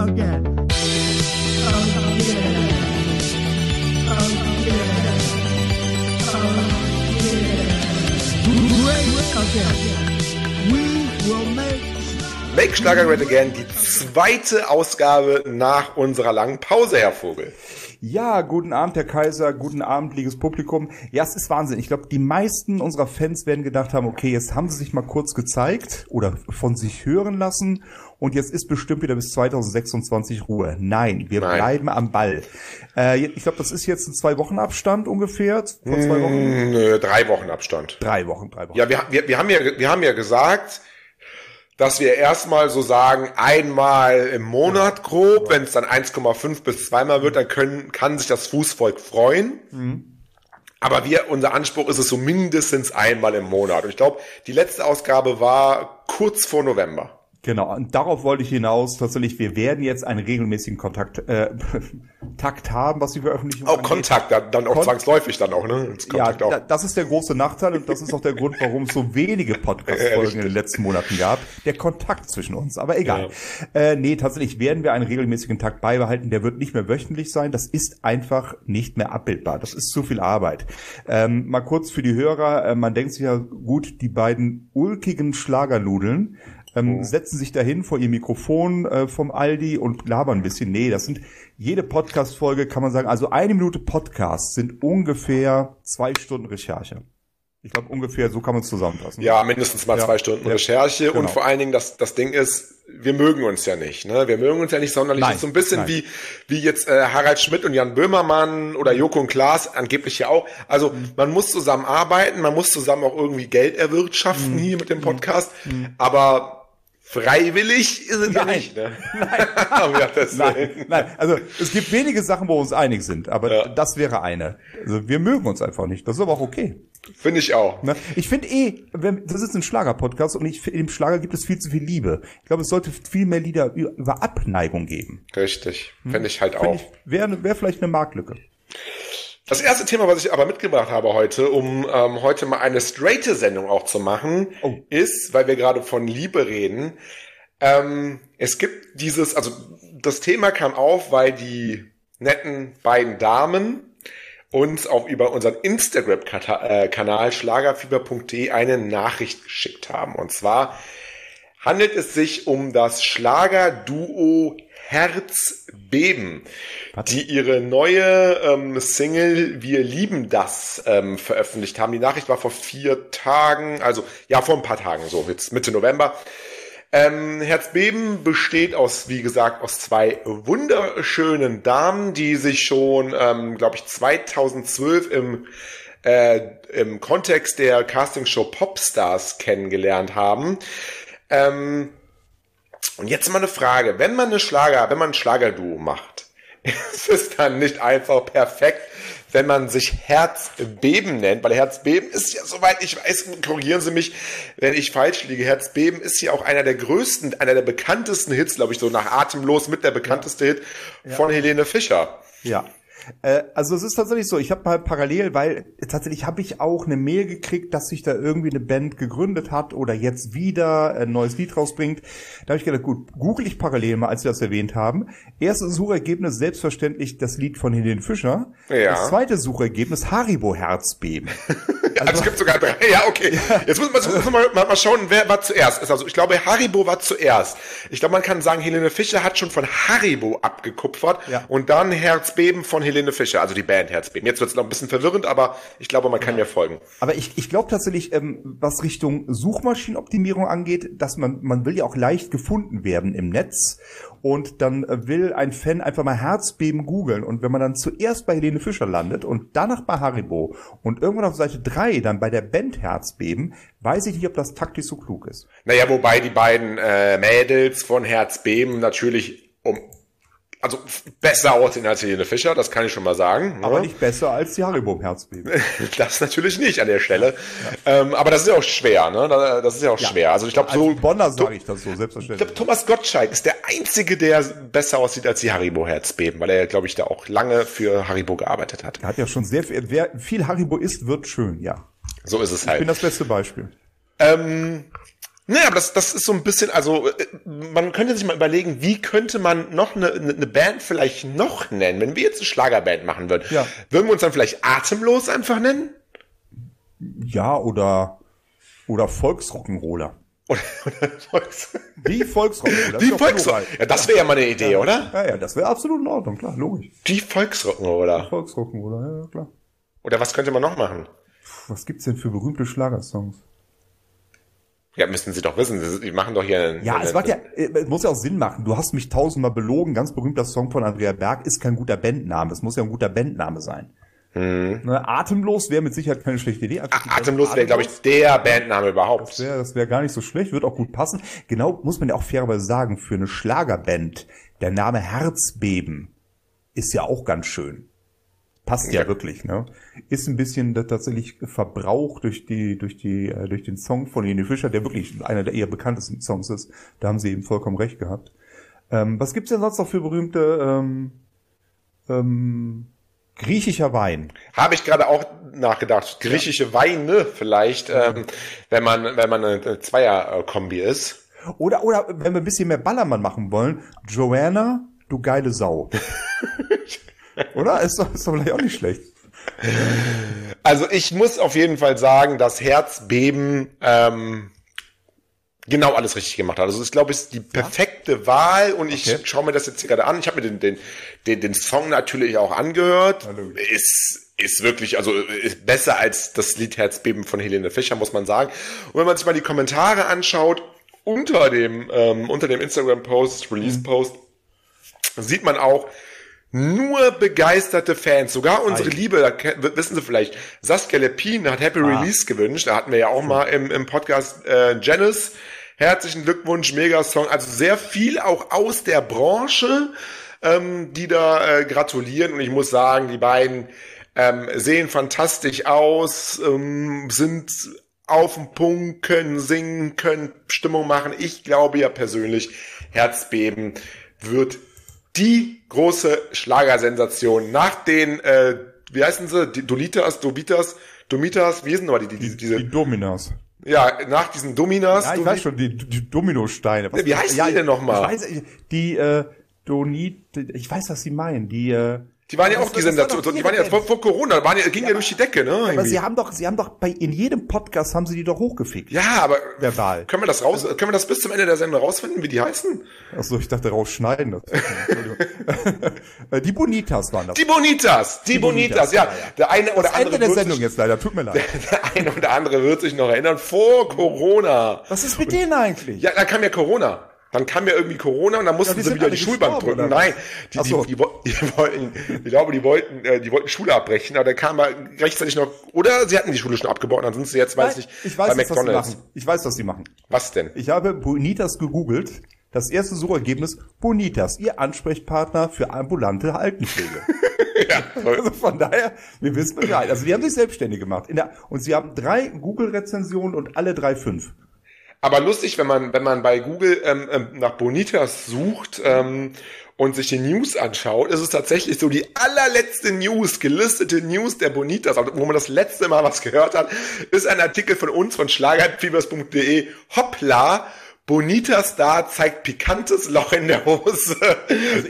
again. Make Schlager Great Again, die zweite Ausgabe nach unserer langen Pause, Herr Vogel. Ja, guten Abend, Herr Kaiser, guten Abend, liebes Publikum. Ja, es ist Wahnsinn. Ich glaube, die meisten unserer Fans werden gedacht haben, okay, jetzt haben sie sich mal kurz gezeigt oder von sich hören lassen und jetzt ist bestimmt wieder bis 2026 Ruhe. Nein, wir Nein. bleiben am Ball. Äh, ich glaube, das ist jetzt ein zwei Wochen Abstand ungefähr. Vor zwei Wochen? Nö, drei Wochen Abstand. Drei Wochen, drei Wochen. Ja, wir, wir, wir, haben ja, wir haben ja gesagt, dass wir erstmal so sagen, einmal im Monat grob, wenn es dann 1,5 bis zweimal wird, dann können, kann sich das Fußvolk freuen. Aber wir, unser Anspruch ist es so mindestens einmal im Monat. Und ich glaube, die letzte Ausgabe war kurz vor November. Genau, und darauf wollte ich hinaus. Tatsächlich, wir werden jetzt einen regelmäßigen Kontakt, äh, Takt haben, was die Veröffentlichung Auch angeht. Kontakt, dann, dann auch Kon- zwangsläufig dann auch, ne? Das Ja, auch. da, das ist der große Nachteil und das ist auch der Grund, warum es so wenige Podcast-Folgen in den letzten Monaten gab. Der Kontakt zwischen uns. Aber egal. Äh, nee, tatsächlich werden wir einen regelmäßigen Takt beibehalten. Der wird nicht mehr wöchentlich sein. Das ist einfach nicht mehr abbildbar. Das ist zu viel Arbeit. Ähm, mal kurz für die Hörer. Äh, man denkt sich ja, gut, die beiden ulkigen Schlagernudeln ähm, setzen sich dahin vor ihr Mikrofon äh, vom Aldi und labern ein bisschen. Nee, das sind jede Podcast-Folge, kann man sagen, also eine Minute Podcast sind ungefähr zwei Stunden Recherche. Ich glaube, ungefähr so kann man es zusammenfassen. Ja, mindestens mal Ja. zwei Stunden Ja. Recherche und Genau. vor allen Dingen das, das Ding ist, wir mögen uns ja nicht, ne? Wir mögen uns ja nicht sonderlich. Nein. Das ist so ein bisschen Nein. wie, wie jetzt äh, Harald Schmidt und Jan Böhmermann oder Joko und Klaas, angeblich ja auch. Also Mhm. man muss zusammen arbeiten, man muss zusammen auch irgendwie Geld erwirtschaften Mhm. hier mit dem Podcast, aber freiwillig sind wir Nein. nicht, ne? Nein. Nein, nein, also es gibt wenige Sachen, wo wir uns einig sind, aber Ja. das wäre eine. Also wir mögen uns einfach nicht. Das ist aber auch okay. Finde ich auch. Ne? Ich finde eh, wenn, das ist ein Schlager-Podcast und ich, im Schlager gibt es viel zu viel Liebe. Ich glaube, es sollte viel mehr Lieder über, Abneigung geben. Richtig. Finde ich halt Finde auch. wäre wär vielleicht eine Marktlücke. Das erste Thema, was ich aber mitgebracht habe heute, um ähm, heute mal eine straighte Sendung auch zu machen, Oh. ist, weil wir gerade von Liebe reden, ähm, es gibt dieses, also das Thema kam auf, weil die netten beiden Damen uns auch über unseren Instagram-Kanal schlagerfieber.de eine Nachricht geschickt haben. Und zwar handelt es sich um das Schlager-Duo Herzbeben, die ihre neue ähm, Single Wir lieben das ähm, veröffentlicht haben. Die Nachricht war vor vier Tagen, also ja, vor ein paar Tagen, so jetzt Mitte November. Ähm, Herzbeben besteht aus, wie gesagt, aus zwei wunderschönen Damen, die sich schon, ähm, glaube ich, 2012 im, äh, im Kontext der Castingshow Popstars kennengelernt haben. Ähm, und jetzt mal eine Frage. Wenn man eine Schlager, wenn man ein Schlagerduo macht, ist es dann nicht einfach perfekt, wenn man sich Herzbeben nennt? Weil Herzbeben ist ja, soweit ich weiß, korrigieren Sie mich, wenn ich falsch liege, Herzbeben ist ja auch einer der größten, einer der bekanntesten Hits, glaube ich, so nach Atemlos mit der bekannteste Hit von Helene Fischer. Ja. Äh, also es ist tatsächlich so, ich habe mal parallel, weil tatsächlich habe ich auch eine Mail gekriegt, dass sich da irgendwie eine Band gegründet hat oder jetzt wieder ein neues Lied rausbringt. Da habe ich gedacht, gut, google ich parallel mal, als wir das erwähnt haben. Erstes Suchergebnis selbstverständlich das Lied von Helene Fischer. Ja. Das zweite Suchergebnis Haribo Herzbeben. Also, es gibt sogar drei. Ja, okay. Jetzt muss man, muss man mal, mal schauen, wer war zuerst. Ist Also ich glaube, Haribo war zuerst. Ich glaube, man kann sagen, Helene Fischer hat schon von Haribo abgekupfert Ja. und dann Herzbeben von Helene Fischer, also die Band Herzbeben. Jetzt wird es noch ein bisschen verwirrend, aber ich glaube, man kann mir folgen. Aber ich, ich glaube tatsächlich, ähm, was Richtung Suchmaschinenoptimierung angeht, dass man, man will ja auch leicht gefunden werden im Netz. Und dann äh, will ein Fan einfach mal Herzbeben googeln. Und wenn man dann zuerst bei Helene Fischer landet und danach bei Haribo und irgendwann auf Seite 3 dann bei der Band Herzbeben, weiß ich nicht, ob das taktisch so klug ist. Naja, wobei die beiden äh, Mädels von Herzbeben natürlich um also besser aussehen als Helene Fischer, das kann ich schon mal sagen. Aber ne? nicht besser als die Haribo Herzbeben. Das natürlich nicht an der Stelle. Ähm, aber das ist ja auch schwer, ne? Das ist ja auch schwer. Also ich glaube, Als so Bonner sage ich das so, Ich selbstverständlich. glaube, Thomas Gottschalk ist der Einzige, der besser aussieht als die Haribo Herzbeben, weil er, glaube ich, da auch lange für Haribo gearbeitet hat. Er hat ja schon sehr viel, wer viel Haribo isst, wird schön, ja. So ist es Ich bin halt. das beste Beispiel. Ähm, Nee, aber das, das ist so ein bisschen, also äh, man könnte sich mal überlegen, wie könnte man noch eine, eine Band vielleicht noch nennen, wenn wir jetzt eine Schlagerband machen würden. Ja. Würden wir uns dann vielleicht atemlos einfach nennen? Ja, oder, oder Volksrock'n'Roller. Oder, oder Volks Die Volksrock'n'Roller. Die Volksrock. Ja, das wäre ja mal eine Idee, ja. oder? Ja, ja, das wäre absolut in Ordnung, klar, logisch. Die Volksrock'n'Roller. Volksrock'n'Roller, ja, klar. Oder was könnte man noch machen? Was gibt's denn für berühmte Schlagersongs? Ja, müssten Sie doch wissen. Sie- Die machen doch hier einen, Ja, es macht ja, äh, es muss ja auch Sinn machen. Du hast mich tausendmal belogen. Ganz berühmter Song von Andrea Berg ist kein guter Bandname. Es muss ja ein guter Bandname sein. Ne, Atemlos wäre mit Sicherheit keine schlechte Idee. Band Atemlos wäre, glaube ich, der Bandname überhaupt. Das wäre das wär gar nicht so schlecht, wird auch gut passen. Genau, muss man ja auch fairerweise sagen, für eine Schlagerband, der Name Herzbeben ist ja auch ganz schön. Passt ja, Ja. wirklich, ne? Ist ein bisschen tatsächlich Verbrauch durch die, durch die, äh, durch den Song von Helene Fischer, der wirklich einer der eher bekanntesten Songs ist. Da haben sie eben vollkommen recht gehabt. Ähm, was gibt's denn sonst noch für berühmte ähm, ähm, griechischer Wein? Habe ich gerade auch nachgedacht. Griechische Weine vielleicht, ähm, wenn man wenn man eine Zweier-Kombi ist. Oder, oder wenn wir ein bisschen mehr Ballermann machen wollen, Joanna, du geile Sau. oder? Ist doch, ist doch vielleicht auch nicht schlecht. Also ich muss auf jeden Fall sagen, dass Herzbeben ähm, genau alles richtig gemacht hat. Also ich glaube, es ist die perfekte Wahl und ich Okay. schaue mir das jetzt hier gerade an. Ich habe mir den, den, den, den Song natürlich auch angehört. Hallo. Ist, ist wirklich, also ist besser als das Lied Herzbeben von Helene Fischer, muss man sagen. Und wenn man sich mal die Kommentare anschaut, unter dem, ähm, unter dem Instagram-Post, Release-Post, sieht man auch nur begeisterte Fans. Sogar unsere Ei. Liebe, da wissen Sie vielleicht, Saskia Lepin hat Happy Ah. Release gewünscht. Da hatten wir ja auch mal im, im Podcast äh, Janice. Herzlichen Glückwunsch, Megasong. Also sehr viel auch aus der Branche, ähm, die da äh, gratulieren. Und ich muss sagen, die beiden ähm, sehen fantastisch aus, ähm, sind auf dem Punkt, können singen, können Stimmung machen. Ich glaube ja persönlich, Herzbeben wird die große Schlagersensation nach den, äh, wie heißen sie, die Dolitas, Dobitas, Domitas, wie sind aber die, die, diese, Die Dominas. ja, nach diesen Dominas, Ja, ich Domi- weiß schon, die, die Dominosteine. Was- Wie heißen die denn noch mal? Ich weiß, die, äh, Donit, ich weiß, was sie meinen. Die, äh, die waren ja auch die Sensation, die waren ja vor, vor Corona, waren ja, ging ja, durch die Decke, ne? Aber irgendwie. sie haben doch, sie haben doch bei, in jedem Podcast haben sie die doch hochgefickt. ja, aber Verbal. können wir das raus, können wir das bis zum Ende der Sendung rausfinden, wie die heißen? Achso, ich dachte rausschneiden. Äh, die Bonitas waren das. Die Bonitas, die, Bonitas, Bonitas, ja. ja, ja. Der eine oder das andere Ende der Sendung sich, jetzt leider, tut mir leid. der eine oder andere wird sich noch erinnern, vor Corona. Was ist mit denen eigentlich? Ja, dann kam ja Corona. Dann kam ja irgendwie Corona und dann mussten die sie wieder die Schulbank drücken. Nein, die, die, so. die, wo- die wollten, ich glaube, die wollten, äh, die wollten Schule abbrechen, aber dann kam mal rechtzeitig noch, oder sie hatten die Schule schon abgebaut, dann sind sie jetzt, weiß Nein, ich, ich weiß, bei jetzt, was sie McDonalds. machen. Ich weiß, was sie machen. Was denn? Ich habe Bonitas gegoogelt. Das erste Suchergebnis, Bonitas, ihr Ansprechpartner für ambulante Altenpflege. Also von daher, wir wissen Bescheid. Also die haben sich selbstständig gemacht. In der, und sie haben drei Google-Rezensionen und alle drei fünf. Aber lustig, wenn man, wenn man bei Google ähm, ähm, nach Bonitas sucht ähm, und sich die News anschaut, ist es tatsächlich so die allerletzte News, gelistete News der Bonitas, also wo man das letzte Mal was gehört hat, ist ein Artikel von uns von schlagerfibers.de. Hoppla! Bonita Star zeigt pikantes Loch in der Hose.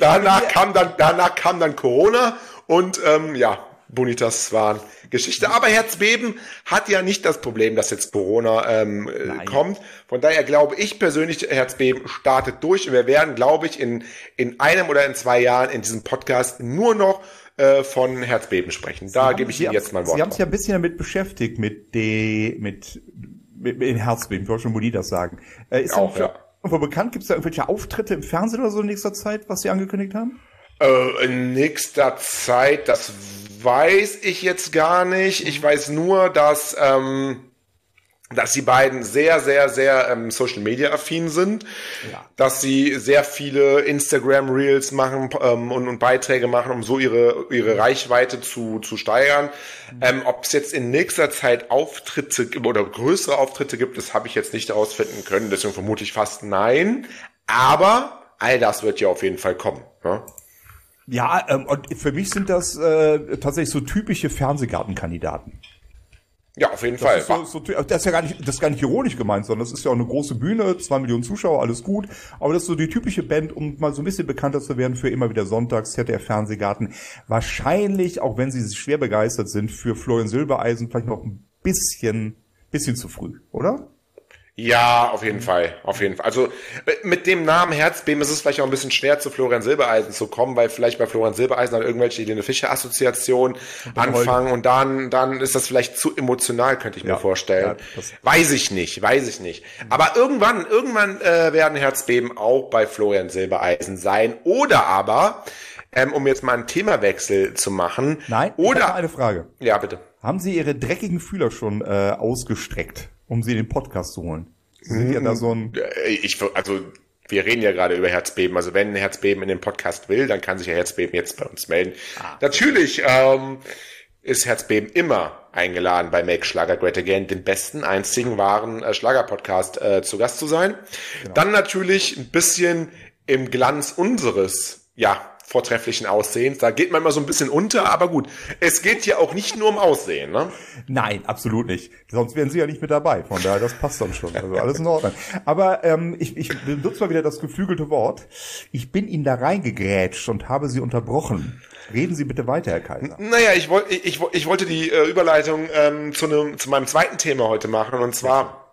danach kam dann, danach kam dann Corona und ähm, ja, Bonitas waren Geschichte. Aber Herzbeben hat ja nicht das Problem, dass jetzt Corona ähm, äh, kommt. Von daher glaube ich persönlich, Herzbeben startet durch und wir werden, glaube ich, in, in einem oder in zwei Jahren in diesem Podcast nur noch äh, von Herzbeben sprechen. Da gebe ich Sie Ihnen jetzt mal ein Wort. Sie haben sich ja ein bisschen damit beschäftigt, mit de, mit, mit, mit Herzbeben. Ich wollte schon Bonitas sagen. Äh, ist Auch, ja. irgendwo bekannt? Gibt es da irgendwelche Auftritte im Fernsehen oder so in nächster Zeit, was Sie angekündigt haben? Äh, in nächster Zeit, das weiß ich jetzt gar nicht. Ich weiß nur, dass, ähm, dass die beiden sehr, sehr, sehr ähm, Social Media affin sind, Ja. dass sie sehr viele Instagram Reels machen ähm, und, und Beiträge machen, um so ihre, ihre Reichweite zu, zu steigern. Ähm, Ob es jetzt in nächster Zeit Auftritte oder größere Auftritte gibt, das habe ich jetzt nicht herausfinden können, deswegen vermute ich fast nein. Aber all das wird ja auf jeden Fall kommen. Ne? Ja, ähm, und für mich sind das äh, tatsächlich so typische Fernsehgartenkandidaten. Ja, auf jeden das Fall. Ist so, so, das ist ja gar nicht, das ist gar nicht ironisch gemeint, sondern das ist ja auch eine große Bühne, zwei Millionen Zuschauer, alles gut. Aber das ist so die typische Band, um mal so ein bisschen bekannter zu werden für immer wieder Sonntags, ZDF Fernsehgarten. Wahrscheinlich, auch wenn sie schwer begeistert sind, für Florian Silbereisen vielleicht noch ein bisschen, bisschen zu früh, oder? Ja, auf jeden Fall, auf jeden Fall. Also mit dem Namen Herzbeben ist es vielleicht auch ein bisschen schwer zu Florian Silbereisen zu kommen, weil vielleicht bei Florian Silbereisen dann irgendwelche Helene Fischer Assoziationen anfangen und dann dann ist das vielleicht zu emotional, könnte ich Ja, mir vorstellen. ja, weiß ich nicht, weiß ich nicht. Aber irgendwann irgendwann äh, werden Herzbeben auch bei Florian Silbereisen sein oder aber ähm, um jetzt mal einen Themawechsel zu machen, Nein, oder eine Frage. ja, bitte. Haben Sie Ihre dreckigen Fühler schon äh, ausgestreckt, um sie in den Podcast zu holen? Sie sind ja da so ein ich, also wir reden ja gerade über Herzbeben. Also wenn Herzbeben in den Podcast will, dann kann sich ja Herzbeben jetzt bei uns melden. Natürlich ähm, ist Herzbeben immer eingeladen bei Make Schlager Great Again, den besten, einzigen wahren äh, Schlager-Podcast äh, zu Gast zu sein. Dann natürlich ein bisschen im Glanz unseres, ja, vortrefflichen Aussehens. Da geht man immer so ein bisschen unter, aber gut. Es geht ja auch nicht nur um Aussehen, ne? Nein, absolut nicht. Sonst wären Sie ja nicht mit dabei. Von daher, das passt dann schon. Also alles in Ordnung. Aber ähm, ich, ich benutze mal wieder das geflügelte Wort. Ich bin Ihnen da reingegrätscht und habe Sie unterbrochen. Reden Sie bitte weiter, Herr Kaiser. Naja, ich, wollte ich, ich, ich wollte die äh, Überleitung ähm, zu, einem, zu meinem zweiten Thema heute machen und zwar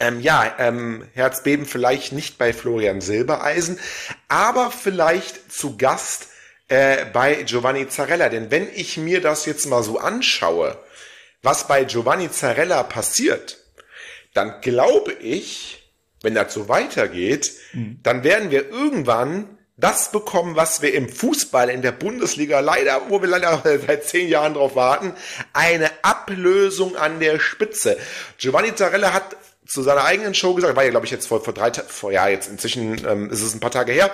ähm, ja, ähm, Herzbeben vielleicht nicht bei Florian Silbereisen, aber vielleicht zu Gast äh, bei Giovanni Zarella. Denn wenn ich mir das jetzt mal so anschaue, was bei Giovanni Zarella passiert, dann glaube ich, wenn das so weitergeht, dann werden wir irgendwann das bekommen, was wir im Fußball in der Bundesliga leider, wo wir leider seit zehn Jahren drauf warten, eine Ablösung an der Spitze. Giovanni Zarella hat zu seiner eigenen Show gesagt, war ja glaube ich jetzt vor, vor drei, Ta- vor ja jetzt inzwischen ähm, ist es ein paar Tage her.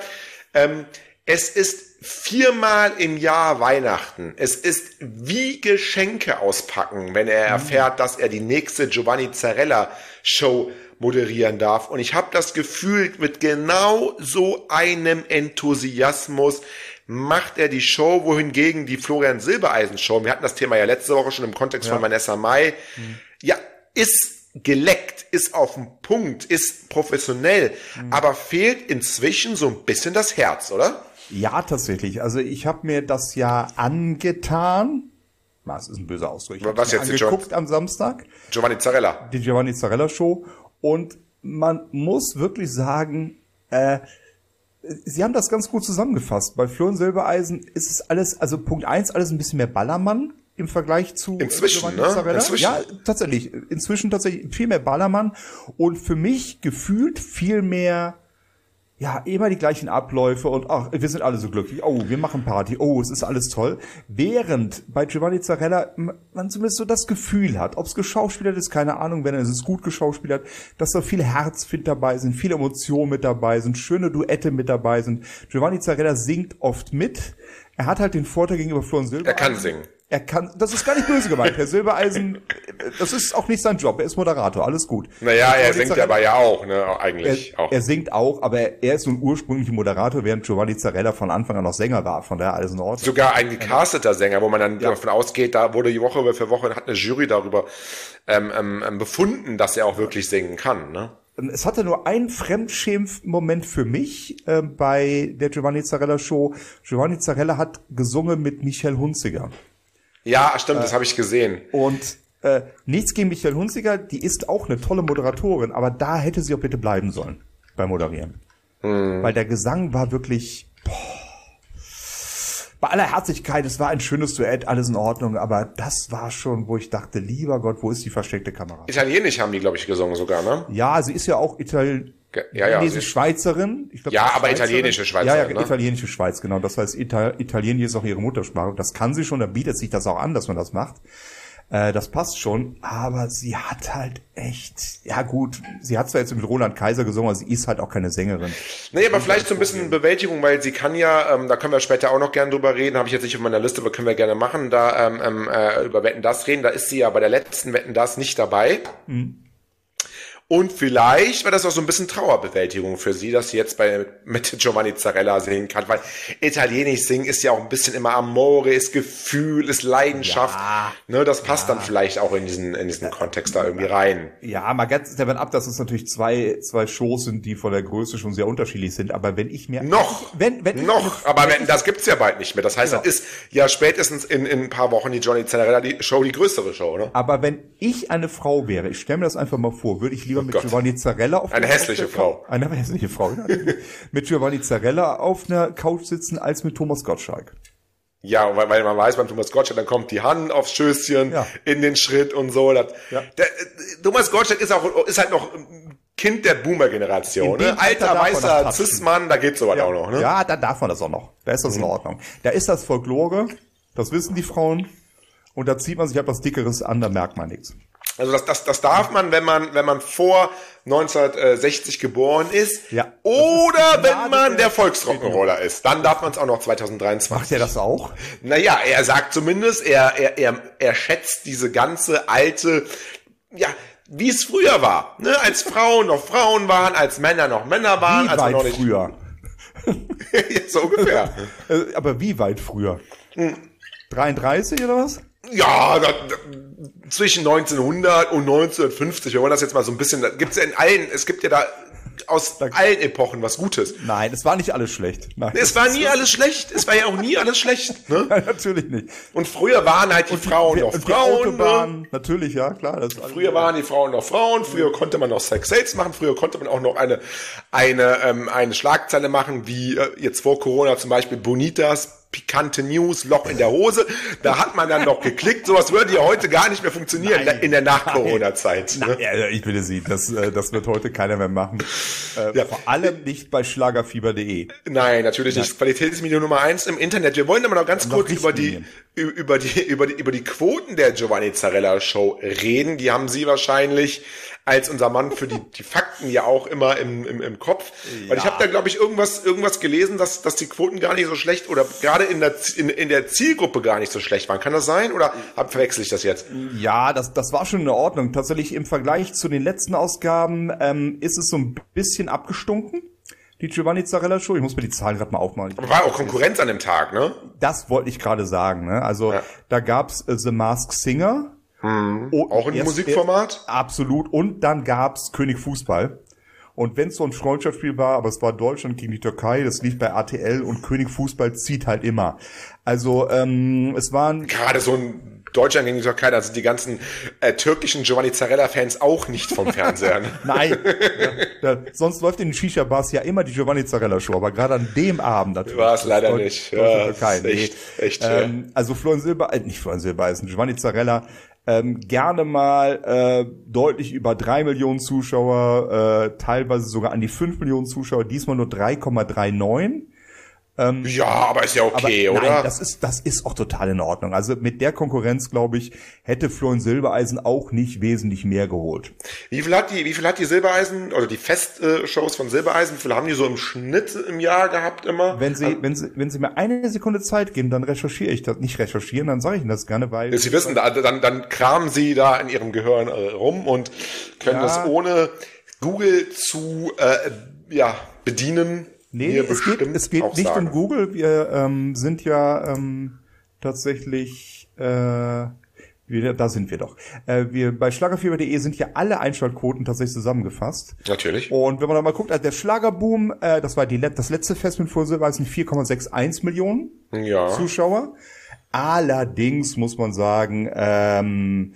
Ähm, es ist viermal im Jahr Weihnachten. Es ist wie Geschenke auspacken, wenn er erfährt, dass er die nächste Giovanni Zarella Show moderieren darf. Und ich habe das Gefühl, mit genau so einem Enthusiasmus macht er die Show, wohingegen die Florian Silbereisen Show, wir hatten das Thema ja letzte Woche schon im Kontext von Vanessa Mai, ja, ist geleckt, ist auf dem Punkt, ist professionell, aber fehlt inzwischen so ein bisschen das Herz, oder? Ja, tatsächlich. Also ich habe mir das ja angetan. Was ist ein böser Ausdruck? Ich jetzt, angeguckt am Samstag. Giovanni Zarella. die Giovanni Zarella Show. Und man muss wirklich sagen, äh, Sie haben das ganz gut zusammengefasst. Bei Florian Silbereisen ist es alles, also Punkt eins, alles ein bisschen mehr Ballermann im Vergleich zu Inzwischen, Giovanni ne? Zarella. Inzwischen. Ja, tatsächlich. Inzwischen tatsächlich viel mehr Ballermann und für mich gefühlt viel mehr ja, immer die gleichen Abläufe und ach, wir sind alle so glücklich. Oh, wir machen Party. Oh, es ist alles toll. Während bei Giovanni Zarella man zumindest so das Gefühl hat, ob es geschauspielert ist, keine Ahnung, wenn es ist gut geschauspielert, dass da viel Herz mit dabei sind, viele Emotionen mit dabei sind, schöne Duette mit dabei sind. Giovanni Zarella singt oft mit. Er hat halt den Vorteil gegenüber Florian Er Silbereisen. kann singen. Er kann, das ist gar nicht böse gemeint. Herr Silbereisen, das ist auch nicht sein Job. Er ist Moderator, alles gut. Naja, er singt Zarella- aber ja auch, ne, eigentlich er, auch. er singt auch, aber er ist so ein ursprünglicher Moderator, während Giovanni Zarella von Anfang an noch Sänger war. Von daher alles in Ordnung. Sogar ein gecasteter Sänger, wo man dann davon ausgeht, da wurde die Woche für Woche hat eine Jury darüber ähm, ähm, ähm, befunden, dass er auch wirklich singen kann. Ne? Es hatte nur einen Fremdschämen-Moment für mich äh, bei der Giovanni Zarella Show. Giovanni Zarella hat gesungen mit Michael Hunziger. Ja, stimmt, das habe ich gesehen. Und äh, nichts gegen Michael Hunziger, die ist auch eine tolle Moderatorin, aber da hätte sie auch bitte bleiben sollen beim Moderieren. Weil der Gesang war wirklich boah, bei aller Herzlichkeit, es war ein schönes Duett, alles in Ordnung, aber das war schon, wo ich dachte, lieber Gott, wo ist die versteckte Kamera? Italienisch haben die, glaube ich, gesungen sogar, ne? Ja, sie ist ja auch Ital ja, ja, sie- Schweizerin. Ich glaub, Ja, aber italienische Schweizerin, Ja, ja, ne? italienische Schweiz, genau. Das heißt, Ital Italienisch ist auch ihre Muttersprache. Das kann sie schon, da bietet sich das auch an, dass man das macht. Äh, das passt schon, aber sie hat halt echt, ja gut, sie hat zwar jetzt mit Roland Kaiser gesungen, aber sie ist halt auch keine Sängerin. Nee, aber vielleicht so ein bisschen Bewältigung, weil sie kann ja, ähm, da können wir später auch noch gerne drüber reden, habe ich jetzt nicht auf meiner Liste, aber können wir gerne machen, da ähm, ähm, äh, über Wetten das reden. Da ist sie ja bei der letzten Wetten das nicht dabei. Und vielleicht war das auch so ein bisschen Trauerbewältigung für sie, dass sie jetzt bei, mit Giovanni Zarella singen kann, weil Italienisch singen ist ja auch ein bisschen immer Amore, ist Gefühl, ist Leidenschaft. Ja. ne, das passt dann vielleicht auch in diesen, in diesen Kontext da irgendwie rein. Ja, mal ganz davon ab, dass es natürlich zwei, zwei Shows sind, die von der Größe schon sehr unterschiedlich sind. Aber wenn ich mir Noch, wenn, wenn noch, aber wenn, das gibt's ja bald nicht mehr. Das heißt, Genau. das ist ja spätestens in, in ein paar Wochen die Johnny Zarella die Show, die größere Show, ne? Aber wenn ich eine Frau wäre, ich stelle mir das einfach mal vor, würde ich lieber mit Gott. Giovanni Zarella auf Eine der- hässliche Frau. Couch- Eine hässliche Frau. ja. mit Giovanni Zarella auf einer Couch sitzen als mit Thomas Gottschalk. Ja, weil, weil man weiß, beim Thomas Gottschalk, dann kommt die Hand aufs Schößchen, Ja. in den Schritt und so. Das, Ja. der, äh, Thomas Gottschalk ist auch, ist halt noch ein Kind der Boomer-Generation, ne? Alter weißer. Cis-Mann, da geht sowas auch noch, ne? Ja, da darf man das auch noch. Da ist das in Ordnung. Da ist das Folklore, das wissen die Frauen. Und da zieht man sich etwas Dickeres an, da merkt man nichts. Also das, das, das darf man, wenn man, wenn man vor 1960 geboren ist. Ja. Oder ist wenn man der- Volksrock'n'Roller ist. Dann darf man es auch noch 2023. Macht er das auch? Naja, er sagt zumindest, er, er, er, er schätzt diese ganze alte, ja, wie es früher war, ne? Als Frauen noch Frauen waren, als Männer noch Männer waren, Wie als man noch weit nicht, früher? So ungefähr. Äh, aber wie weit früher? 33 oder was? Ja, da, da, zwischen 1900 und 1950, wenn man das jetzt mal so ein bisschen, gibt's ja in allen, es gibt ja da aus allen Epochen was Gutes. Nein, es war nicht alles schlecht. Nein. Es war nie alles schlecht, es war ja auch nie alles schlecht, ne? natürlich nicht. Und früher waren halt die Frauen noch und die Frauen, ne? Autobahn, natürlich, ja, klar. Früher waren die Frauen noch Frauen, früher konnte man noch Sex Sales machen, früher konnte man auch noch eine, eine, ähm, eine Schlagzeile machen, wie äh, jetzt vor Corona zum Beispiel Bonitas pikante News, Loch in der Hose. Da hat man dann noch geklickt. Sowas würde ja heute gar nicht mehr funktionieren Nein. in der Nach-Corona-Zeit. Ne? Ja, ich bitte Sie, das, äh, das wird heute keiner mehr machen. Äh, Ja. Vor allem nicht bei schlagerfieber.de. Nein, natürlich nicht. Qualitätsmedium Nummer eins im Internet. Wir wollen aber noch ganz noch kurz über die, über die, über die, über die Quoten der Giovanni Zarella Show reden. Die haben Sie wahrscheinlich als unser Mann für die, die Fakten ja auch immer im, im, im Kopf. Weil ich habe da, glaube ich, irgendwas, irgendwas gelesen, dass, dass die Quoten gar nicht so schlecht oder gerade in der, in, in der Zielgruppe gar nicht so schlecht waren. Kann das sein? Oder hab, verwechsel ich das jetzt? Ja, das, das war schon in Ordnung. Tatsächlich im Vergleich zu den letzten Ausgaben ähm, ist es so ein bisschen abgestunken. Die Giovanni Zarella Show. Ich muss mir die Zahlen gerade mal aufmalen. Aber war auch Konkurrenz an dem Tag, ne? Das wollte ich gerade sagen. Ne? Also Ja. da gab's äh, The Mask Singer. Und Auch ein erst- Musikformat? Absolut. Und dann gab's König Fußball. Und wenn es so ein Freundschaftsspiel war, aber es war Deutschland gegen die Türkei, das lief bei RTL und König Fußball zieht halt immer. Also ähm, es waren Gerade so ein Deutschland gegen die Türkei, da sind die ganzen äh, türkischen Giovanni Zarella-Fans auch nicht vom Fernseher. ne? Nein. ja, ja, sonst läuft in den Shisha-Bars ja immer die Giovanni Zarella-Show, aber gerade an dem Abend natürlich. War es leider nicht. Deutschland, Ja, Türkei, ist echt- nee. echt ähm, Also Florian Silber, äh, nicht Florian Silbereisen, Giovanni Zarella, ähm, gerne mal äh, deutlich über drei Millionen Zuschauer, äh, teilweise sogar an die fünf Millionen Zuschauer, diesmal nur 3,39. Ja, aber ist ja okay, Aber oder? Nein, das ist, das ist auch total in Ordnung. Also mit der Konkurrenz, glaube ich, hätte Florian Silbereisen auch nicht wesentlich mehr geholt. wie viel hat die, wie viel hat die Silbereisen oder die Festshows von Silbereisen, wie viel haben die so im Schnitt im Jahr gehabt immer? Wenn Sie, wenn Sie, wenn Sie mir eine Sekunde Zeit geben, dann recherchiere ich das. Nicht recherchieren, dann sage ich Ihnen das gerne, weil. Sie wissen, da, dann, dann kramen sie da in ihrem Gehirn äh, rum und können Ja. das ohne Google zu äh, ja, bedienen. Nee, es geht, es geht nicht sagen. um Google. Wir ähm, sind ja ähm, tatsächlich, äh, wir, da sind wir doch. Äh, wir bei Schlagerfieber.de sind ja alle Einschaltquoten tatsächlich zusammengefasst. Natürlich. Und wenn man da mal guckt, also der Schlagerboom, äh, das war die, das letzte Fest mit Vorsilber, sind 4,61 Millionen Ja. Zuschauer. Allerdings muss man sagen, ähm,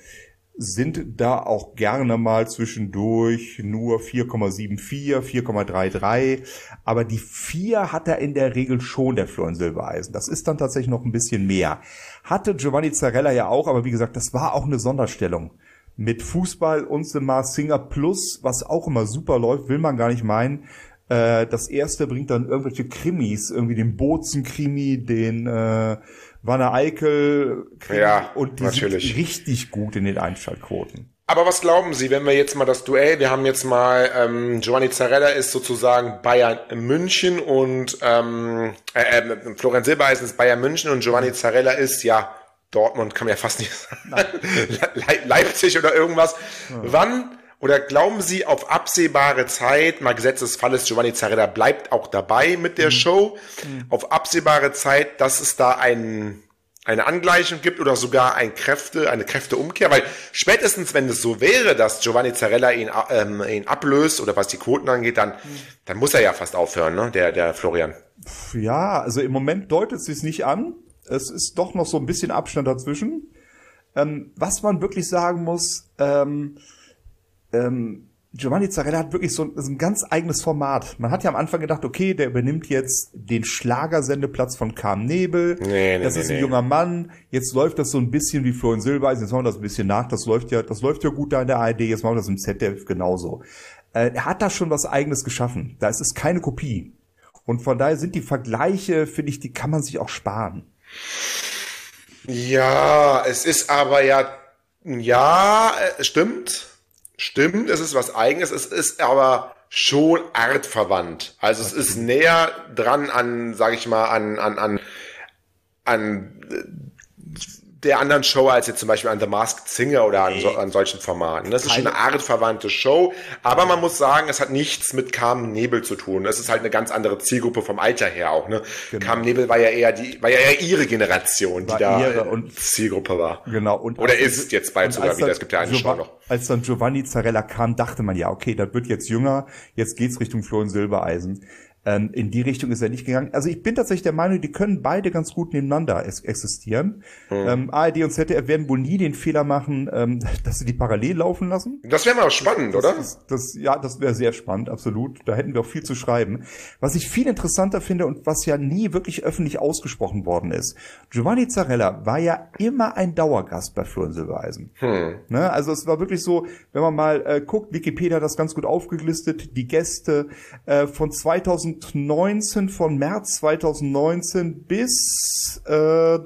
sind da auch gerne mal zwischendurch nur 4,74, 4,33. Aber die 4 hat er in der Regel schon, der Florian Silbereisen. Das ist dann tatsächlich noch ein bisschen mehr. Hatte Giovanni Zarella ja auch, aber wie gesagt, das war auch eine Sonderstellung. Mit Fußball und The Mars Singer Plus, was auch immer super läuft, will man gar nicht meinen. Äh, das erste bringt dann irgendwelche Krimis, irgendwie den Bozen-Krimi, den äh, Wanne Eickel Krimi Ja, und die natürlich. sind richtig gut in den Einschaltquoten. Aber was glauben Sie, wenn wir jetzt mal das Duell, wir haben jetzt mal, ähm, Giovanni Zarella ist sozusagen Bayern München und ähm, äh, äh, Florian Silbereisen ist Bayern München und Giovanni Zarella ist ja Dortmund, kann man ja fast nicht sagen, Le Leipzig oder irgendwas. Wann Oder glauben Sie auf absehbare Zeit, mal Gesetz des Falles, Giovanni Zarella bleibt auch dabei mit der mhm. Show, mhm. auf absehbare Zeit, dass es da ein, eine Angleichung gibt oder sogar ein Kräfte, eine Kräfteumkehr? Weil spätestens, wenn es so wäre, dass Giovanni Zarella ihn, ähm, ihn ablöst oder was die Quoten angeht, dann, mhm. dann muss er ja fast aufhören, ne? der, der Florian. Ja, also im Moment deutet es sich nicht an. Es ist doch noch so ein bisschen Abstand dazwischen. Ähm, was man wirklich sagen muss, ähm, ähm, Giovanni Zarella hat wirklich so ein, so ein, ganz eigenes Format. Man hat ja am Anfang gedacht, okay, der übernimmt jetzt den Schlagersendeplatz von Carm Nebel. Nee, nee, das nee, ist ein junger Mann. Jetzt läuft das so ein bisschen wie Florian Silbereisen. Jetzt machen wir das ein bisschen nach. Das läuft ja, das läuft ja gut da in der ARD. Jetzt machen wir das im ZDF genauso. Äh, er hat da schon was Eigenes geschaffen. Da ist es keine Kopie. Und von daher sind die Vergleiche, finde ich, die kann man sich auch sparen. Ja, es ist aber ja, ja, äh, stimmt Stimmt, es ist was Eigenes, es ist aber schon artverwandt. Also es ist näher dran an, sag ich mal, an, an, an, an der anderen Show als jetzt zum Beispiel an The Masked Singer oder an, so, an solchen Formaten. Das ist schon eine artverwandte Show, aber man muss sagen, es hat nichts mit Carmen Nebel zu tun. Es ist halt eine ganz andere Zielgruppe vom Alter her auch. Ne? Genau. Carmen Nebel war ja eher die, war ja eher ihre Generation, die da ihre und, Zielgruppe war. Genau. Und oder ist jetzt bald sogar wieder. Es gibt ja eine Show noch. Als dann Giovanni Zarella kam, dachte man ja, okay, das wird jetzt jünger, jetzt geht's Richtung Florian Silbereisen. Ähm, in die Richtung ist er nicht gegangen. Also ich bin tatsächlich der Meinung, die können beide ganz gut nebeneinander existieren. Mhm. Ähm, ARD und ZDF werden wohl nie den Fehler machen, ähm, dass sie die parallel laufen lassen. Das wäre mal spannend, das, oder? Das, das, ja, das wäre sehr spannend, absolut. Da hätten wir auch viel zu schreiben. Was ich viel interessanter finde und was ja nie wirklich öffentlich ausgesprochen worden ist. Giovanni Zarella war ja immer ein Dauergast bei Florian Silbereisen. Hm. Ne? Also es war wirklich so, wenn man mal äh, guckt, Wikipedia hat das ganz gut aufgelistet, die Gäste äh, von 2000 2019, von März 2019 bis äh,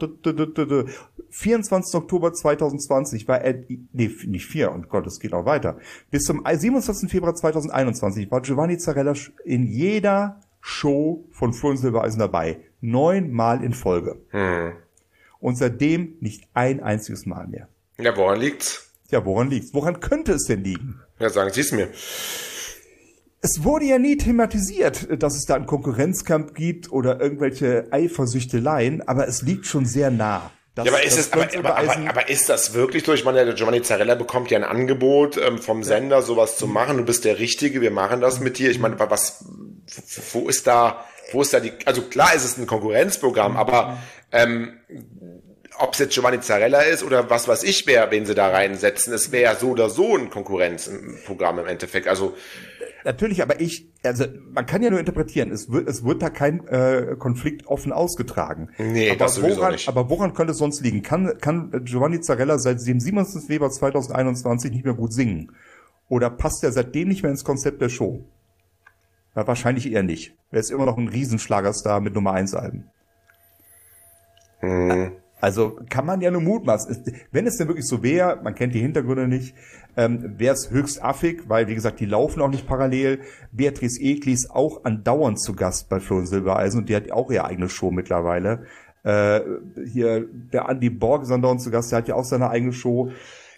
24. Oktober 2020 war er, nee, nicht vier, und Gott, es geht auch weiter. Bis zum 27. Februar 2021 war Giovanni Zarella in jeder Show von Florian Silbereisen dabei. Neunmal in Folge. Hm. Und seitdem nicht ein einziges Mal mehr. Ja, woran liegt's? Ja, woran liegt's? Woran könnte es denn liegen? Ja, sagen Sie es mir es wurde ja nie thematisiert, dass es da einen Konkurrenzkampf gibt oder irgendwelche Eifersüchteleien, aber es liegt schon sehr nah. Das, ja, aber ist, es, aber, aber, aber, aber, ist das wirklich so? Ich meine, der Giovanni Zarella bekommt ja ein Angebot ähm, vom Sender, sowas zu machen. Du bist der Richtige, wir machen das mit dir. Ich meine, was, wo ist da, wo ist da die, also klar ist es ein Konkurrenzprogramm, aber ähm, ob es jetzt Giovanni Zarella ist oder was weiß ich wer, wen sie da reinsetzen, es wäre ja so oder so ein Konkurrenzprogramm im Endeffekt. Also natürlich, aber ich, also man kann ja nur interpretieren, es wird, es wird da kein äh, Konflikt offen ausgetragen. Nee, aber das woran, nicht. Aber woran könnte es sonst liegen? Kann, kann Giovanni Zarella seit dem 27. Februar 2021 nicht mehr gut singen? Oder passt er seitdem nicht mehr ins Konzept der Show? Ja, wahrscheinlich eher nicht. Er ist immer noch ein Riesenschlagerstar mit Nummer 1 Alben. Hm. Also kann man ja nur mutmaßen. Wenn es denn wirklich so wäre, man kennt die Hintergründe nicht, ähm, wäre es höchst affig, weil wie gesagt, die laufen auch nicht parallel. Beatrice Egli ist auch andauernd zu Gast bei Flo und Silbereisen und die hat auch ihre eigene Show mittlerweile. Äh, hier der Andy Borg ist andauernd zu Gast, der hat ja auch seine eigene Show.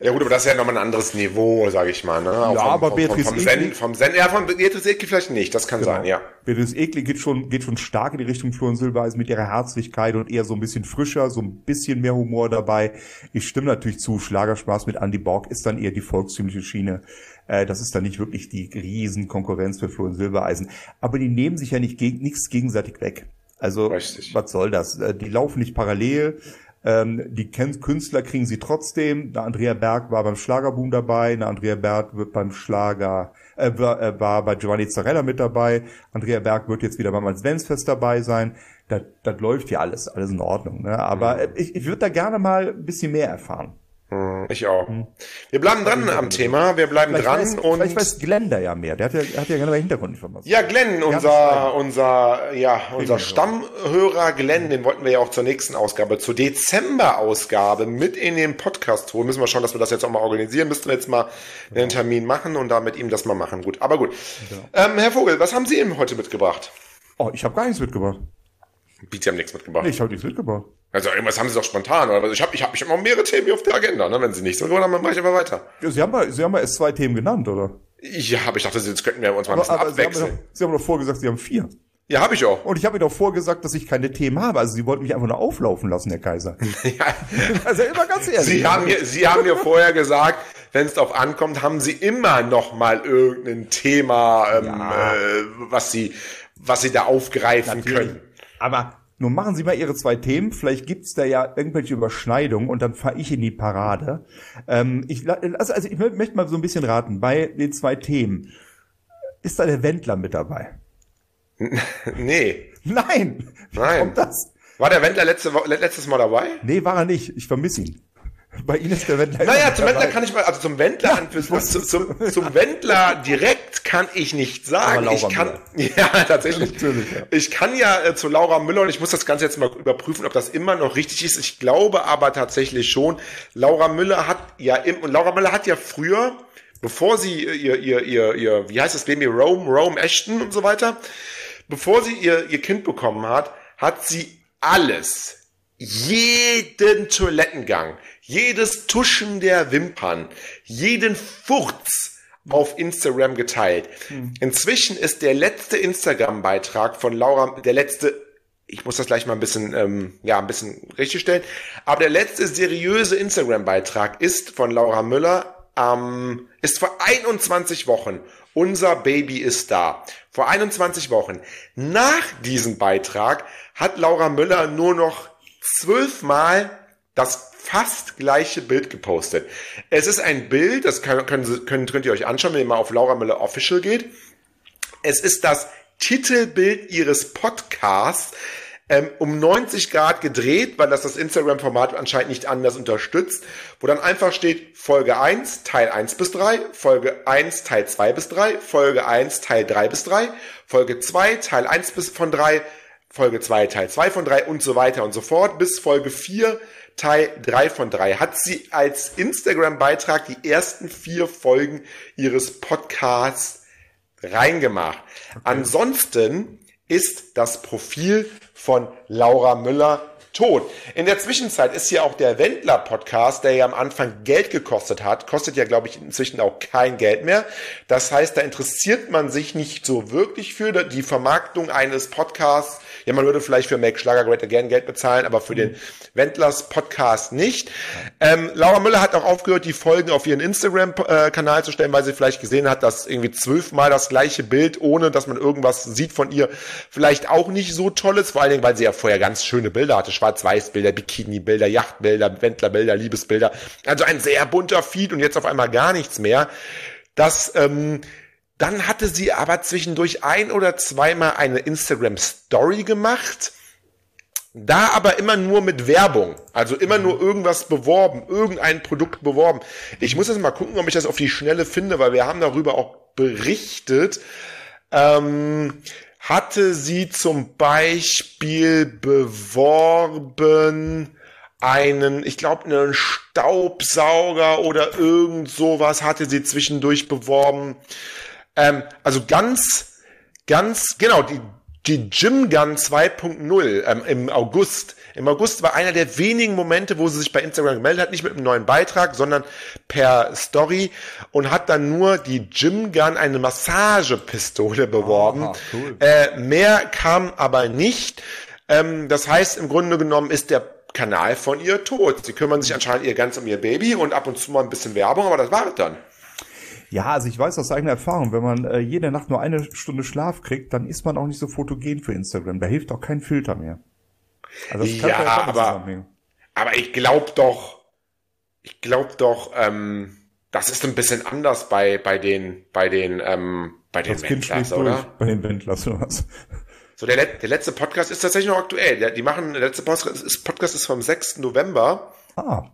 Ja gut, aber das ist ja nochmal ein anderes Niveau, sage ich mal. Ne? Ja, vom, aber vom, Beatrice vom, vom Zen, vom Zen, ja, von Beatrice Egli vielleicht nicht, das kann genau. sein, ja. Beatrice Egli geht schon, geht schon stark in die Richtung Florian Silbereisen mit ihrer Herzlichkeit und eher so ein bisschen frischer, so ein bisschen mehr Humor dabei. Ich stimme natürlich zu, Schlagerspaß mit Andy Borg ist dann eher die volkstümliche Schiene. Äh, das ist dann nicht wirklich die Riesenkonkurrenz für Florian Silbereisen. Aber die nehmen sich ja nicht geg nichts gegenseitig weg. Also, Richtig. was soll das? Äh, die laufen nicht parallel. Ähm, die Künstler kriegen sie trotzdem. Eine Andrea Berg war beim Schlagerboom dabei, eine Andrea Berg wird beim Schlager, äh, war, äh, war bei Giovanni Zarella mit dabei. Andrea Berg wird jetzt wieder beim Adventsfest dabei sein. Das, das läuft ja alles, alles in Ordnung. Ne? Aber mhm. ich, ich würde da gerne mal ein bisschen mehr erfahren. Hm, ich auch. Hm. Wir bleiben dran am Thema, wir bleiben vielleicht dran weiß, und. Vielleicht weiß Glenn da ja mehr, der hat ja, hat ja gerne Hintergrundinformationen. Ja, Glenn, unser, unser, ja, unser Stammhörer Glenn, den wollten wir ja auch zur nächsten Ausgabe, zur Dezember-Ausgabe mit in den Podcast holen. Müssen wir schauen, dass wir das jetzt auch mal organisieren, müssten wir jetzt mal einen Termin machen und da mit ihm das mal machen. Gut, aber gut. Ja. Ähm, Herr Vogel, was haben Sie ihm heute mitgebracht? Oh, ich habe gar nichts mitgebracht. Beats haben nichts mitgebracht. Nee, ich habe nichts mitgebracht. Also irgendwas haben sie doch spontan. Oder? Ich habe ich hab, ich hab noch mehrere Themen auf der Agenda. Ne? Wenn sie nicht so, dann mache ich aber weiter. Ja, sie haben mal, sie haben mal erst zwei Themen genannt, oder? Ja, aber ich dachte, jetzt könnten wir uns mal ein bisschen aber abwechseln. Sie haben, doch, sie haben doch vorgesagt, sie haben vier. Ja, habe ich auch. Und ich habe Ihnen auch vorgesagt, dass ich keine Themen habe. Also Sie wollten mich einfach nur auflaufen lassen, Herr Kaiser. ja. Also immer ganz ehrlich. Sie haben mir, Sie haben mir vorher gesagt, wenn es darauf ankommt, haben Sie immer noch mal irgendein Thema, ähm, Ja. äh, was Sie, was Sie da aufgreifen können. Aber nun machen Sie mal Ihre zwei Themen. Vielleicht gibt's da ja irgendwelche Überschneidungen und dann fahre ich in die Parade. Ähm, ich, also, also ich mö- möchte mal so ein bisschen raten. Bei den zwei Themen ist da der Wendler mit dabei? Nee. Nein. Wie Nein. kommt das? War der Wendler letzte, letztes Mal dabei? Nee, war er nicht. Ich vermisse ihn. Bei Ihnen ist der Wendler. Naja, zum dabei. Wendler kann ich mal, also zum Wendler, an, zum, zum, zum Wendler direkt kann ich nicht sagen. Aber Ich Laura kann, ja, tatsächlich. Natürlich, ja. Ich kann ja äh, zu Laura Müller und ich muss das Ganze jetzt mal überprüfen, ob das immer noch richtig ist. Ich glaube aber tatsächlich schon. Laura Müller hat ja im, und Laura Müller hat ja früher, bevor sie äh, ihr, ihr, ihr, ihr, wie heißt das Baby, Rome, Rome Ashton und so weiter, bevor sie ihr, ihr Kind bekommen hat, hat sie alles, jeden Toilettengang, jedes Tuschen der Wimpern, jeden Furz auf Instagram geteilt. Inzwischen ist der letzte Instagram-Beitrag von Laura, der letzte, ich muss das gleich mal ein bisschen, ähm, ja, ein bisschen richtig stellen, aber der letzte seriöse Instagram-Beitrag ist von Laura Müller, ähm, ist vor 21 Wochen. Unser Baby ist da. Vor 21 Wochen. Nach diesem Beitrag hat Laura Müller nur noch zwölfmal das fast gleiche Bild gepostet. Es ist ein Bild, das können, können, können, könnt ihr euch anschauen, wenn ihr mal auf Laura Müller Official geht. Es ist das Titelbild ihres Podcasts ähm, um 90 Grad gedreht, weil das das Instagram-Format anscheinend nicht anders unterstützt, wo dann einfach steht Folge 1, Teil 1 bis 3, Folge 1, Teil 2 bis 3, Folge 1, Teil 3 bis 3, Folge 2, Teil 1 bis von 3, Folge 2, Teil 2 von 3 und so weiter und so fort, bis Folge 4, Teil 3 von 3. Hat sie als Instagram-Beitrag die ersten vier Folgen ihres Podcasts reingemacht. Ansonsten ist das Profil von Laura Müller tot. In der Zwischenzeit ist hier auch der Wendler Podcast, der ja am Anfang Geld gekostet hat, kostet ja glaube ich inzwischen auch kein Geld mehr. Das heißt, da interessiert man sich nicht so wirklich für die Vermarktung eines Podcasts. Ja, man würde vielleicht für Make Schlager Great Again Geld bezahlen, aber für den Wendlers Podcast nicht. Ähm, Laura Müller hat auch aufgehört, die Folgen auf ihren Instagram-Kanal zu stellen, weil sie vielleicht gesehen hat, dass irgendwie zwölfmal das gleiche Bild, ohne dass man irgendwas sieht von ihr, vielleicht auch nicht so toll ist. Vor allen Dingen, weil sie ja vorher ganz schöne Bilder hatte. Schwarz-Weiß-Bilder, Bikini-Bilder, Yachtbilder, Wendler-Bilder, Liebesbilder. Also ein sehr bunter Feed und jetzt auf einmal gar nichts mehr. Das, ähm, dann hatte sie aber zwischendurch ein oder zweimal eine Instagram-Story gemacht. Da aber immer nur mit Werbung. Also immer nur irgendwas beworben, irgendein Produkt beworben. Ich muss jetzt mal gucken, ob ich das auf die Schnelle finde, weil wir haben darüber auch berichtet. Ähm, hatte sie zum Beispiel beworben einen, ich glaube, einen Staubsauger oder irgend sowas hatte sie zwischendurch beworben. Ähm, also ganz, ganz, genau, die, die Gym Gun 2.0 ähm, im August. Im August war einer der wenigen Momente, wo sie sich bei Instagram gemeldet hat, nicht mit einem neuen Beitrag, sondern per Story und hat dann nur die Gym Gun, eine Massagepistole beworben. Aha, cool. äh, mehr kam aber nicht. Ähm, das heißt, im Grunde genommen ist der Kanal von ihr tot. Sie kümmern sich anscheinend ihr ganz um ihr Baby und ab und zu mal ein bisschen Werbung, aber das war es dann. Ja, also ich weiß aus eigener Erfahrung, wenn man äh, jede Nacht nur eine Stunde Schlaf kriegt, dann ist man auch nicht so fotogen für Instagram. Da hilft auch kein Filter mehr. Also Ja, damit aber-. Aber ich glaube doch, ich glaube doch, ähm, das ist ein bisschen anders bei, bei den, bei den, ähm, bei den das Wendlers, schlägt durch oder? bei den Wendlers oder was. So, der, der letzte Podcast ist tatsächlich noch aktuell. Der, die machen, der letzte Podcast ist, Podcast ist vom 6. November. Ah,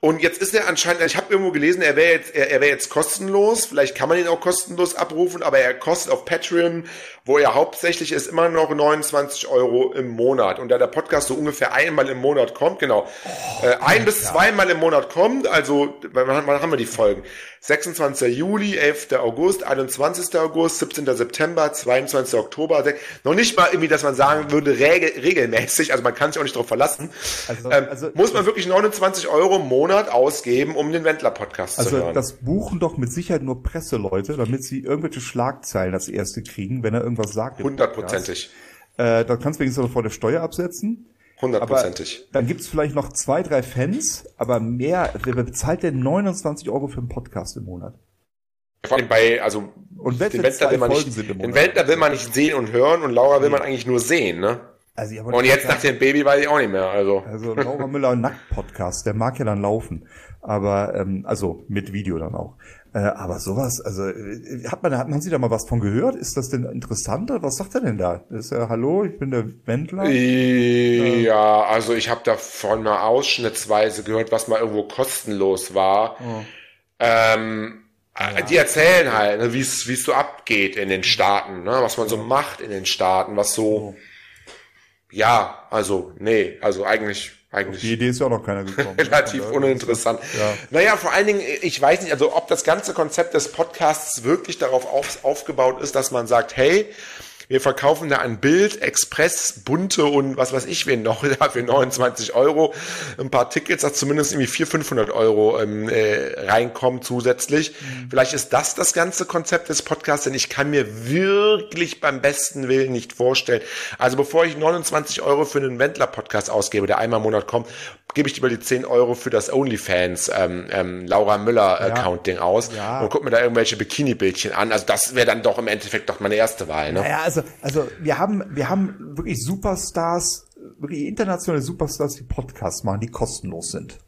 Und jetzt ist er anscheinend, ich habe irgendwo gelesen, er wäre jetzt, er, er wäre jetzt kostenlos. Vielleicht kann man ihn auch kostenlos abrufen, aber er kostet auf Patreon, wo er hauptsächlich ist, immer noch 29 Euro im Monat. Und da der Podcast so ungefähr einmal im Monat kommt, genau, äh, ein bis zweimal im Monat kommt, also wann, wann haben wir die Folgen? 26. Juli, 11. August, 21. August, 17. September, 22. Oktober. Noch nicht mal irgendwie, dass man sagen würde, regel, regelmäßig, also man kann sich auch nicht darauf verlassen. Also, ähm, also, muss man wirklich 29 Euro im Monat ausgeben, um den Wendler-Podcast also zu hören. Also das buchen doch mit Sicherheit nur Presseleute, damit sie irgendwelche Schlagzeilen als erste kriegen, wenn er irgendwas sagt. Hundertprozentig. Äh, da kannst du wenigstens noch vor der Steuer absetzen. Hundertprozentig. Dann gibt's vielleicht noch zwei, drei Fans, aber mehr, wer bezahlt denn 29 Euro für einen Podcast im Monat? Vor allem bei, also und den Wendler will man nicht, den Wendler will man nicht sehen und hören und Laura will man eigentlich nur sehen, ne? Also, und jetzt nach dem Baby weiß ich auch nicht mehr, also. Also Laura Müller Nackt Podcast, der mag ja dann laufen, aber ähm, also mit Video dann auch. Äh, aber sowas, also äh, hat man, hat man Sie da mal was von gehört? Ist das denn interessant? Was sagt er denn da? Ist er, hallo, ich bin der Wendler? Ja, also ich habe davon mal ausschnittsweise gehört, was mal irgendwo kostenlos war. Oh. Ähm, ja. Die erzählen halt, ne, wie es wie es so abgeht in den Staaten, ne, was man so macht in den Staaten, was so, oh. ja, also nee, also eigentlich eigentlich. Die Idee ist ja auch noch keiner gekommen. relativ ja, uninteressant. Ja. Naja, vor allen Dingen, ich weiß nicht, also ob das ganze Konzept des Podcasts wirklich darauf auf, aufgebaut ist, dass man sagt, hey, wir verkaufen da ein Bild, Express, bunte und was weiß ich wen noch da für 29 Euro. Ein paar Tickets, dass zumindest irgendwie 400, 500 Euro ähm, äh, reinkommen zusätzlich. Mhm. Vielleicht ist das das ganze Konzept des Podcasts, denn ich kann mir wirklich beim besten Willen nicht vorstellen. Also bevor ich 29 Euro für einen Wendler-Podcast ausgebe, der einmal im Monat kommt, gebe ich lieber die 10 Euro für das OnlyFans ähm, ähm, Laura Müller Accounting ja. aus ja. und guck mir da irgendwelche Bikini-Bildchen an. Also das wäre dann doch im Endeffekt doch meine erste Wahl. Ne? Naja, also, also wir haben, wir haben wirklich Superstars, wirklich internationale Superstars, die Podcasts machen, die kostenlos sind.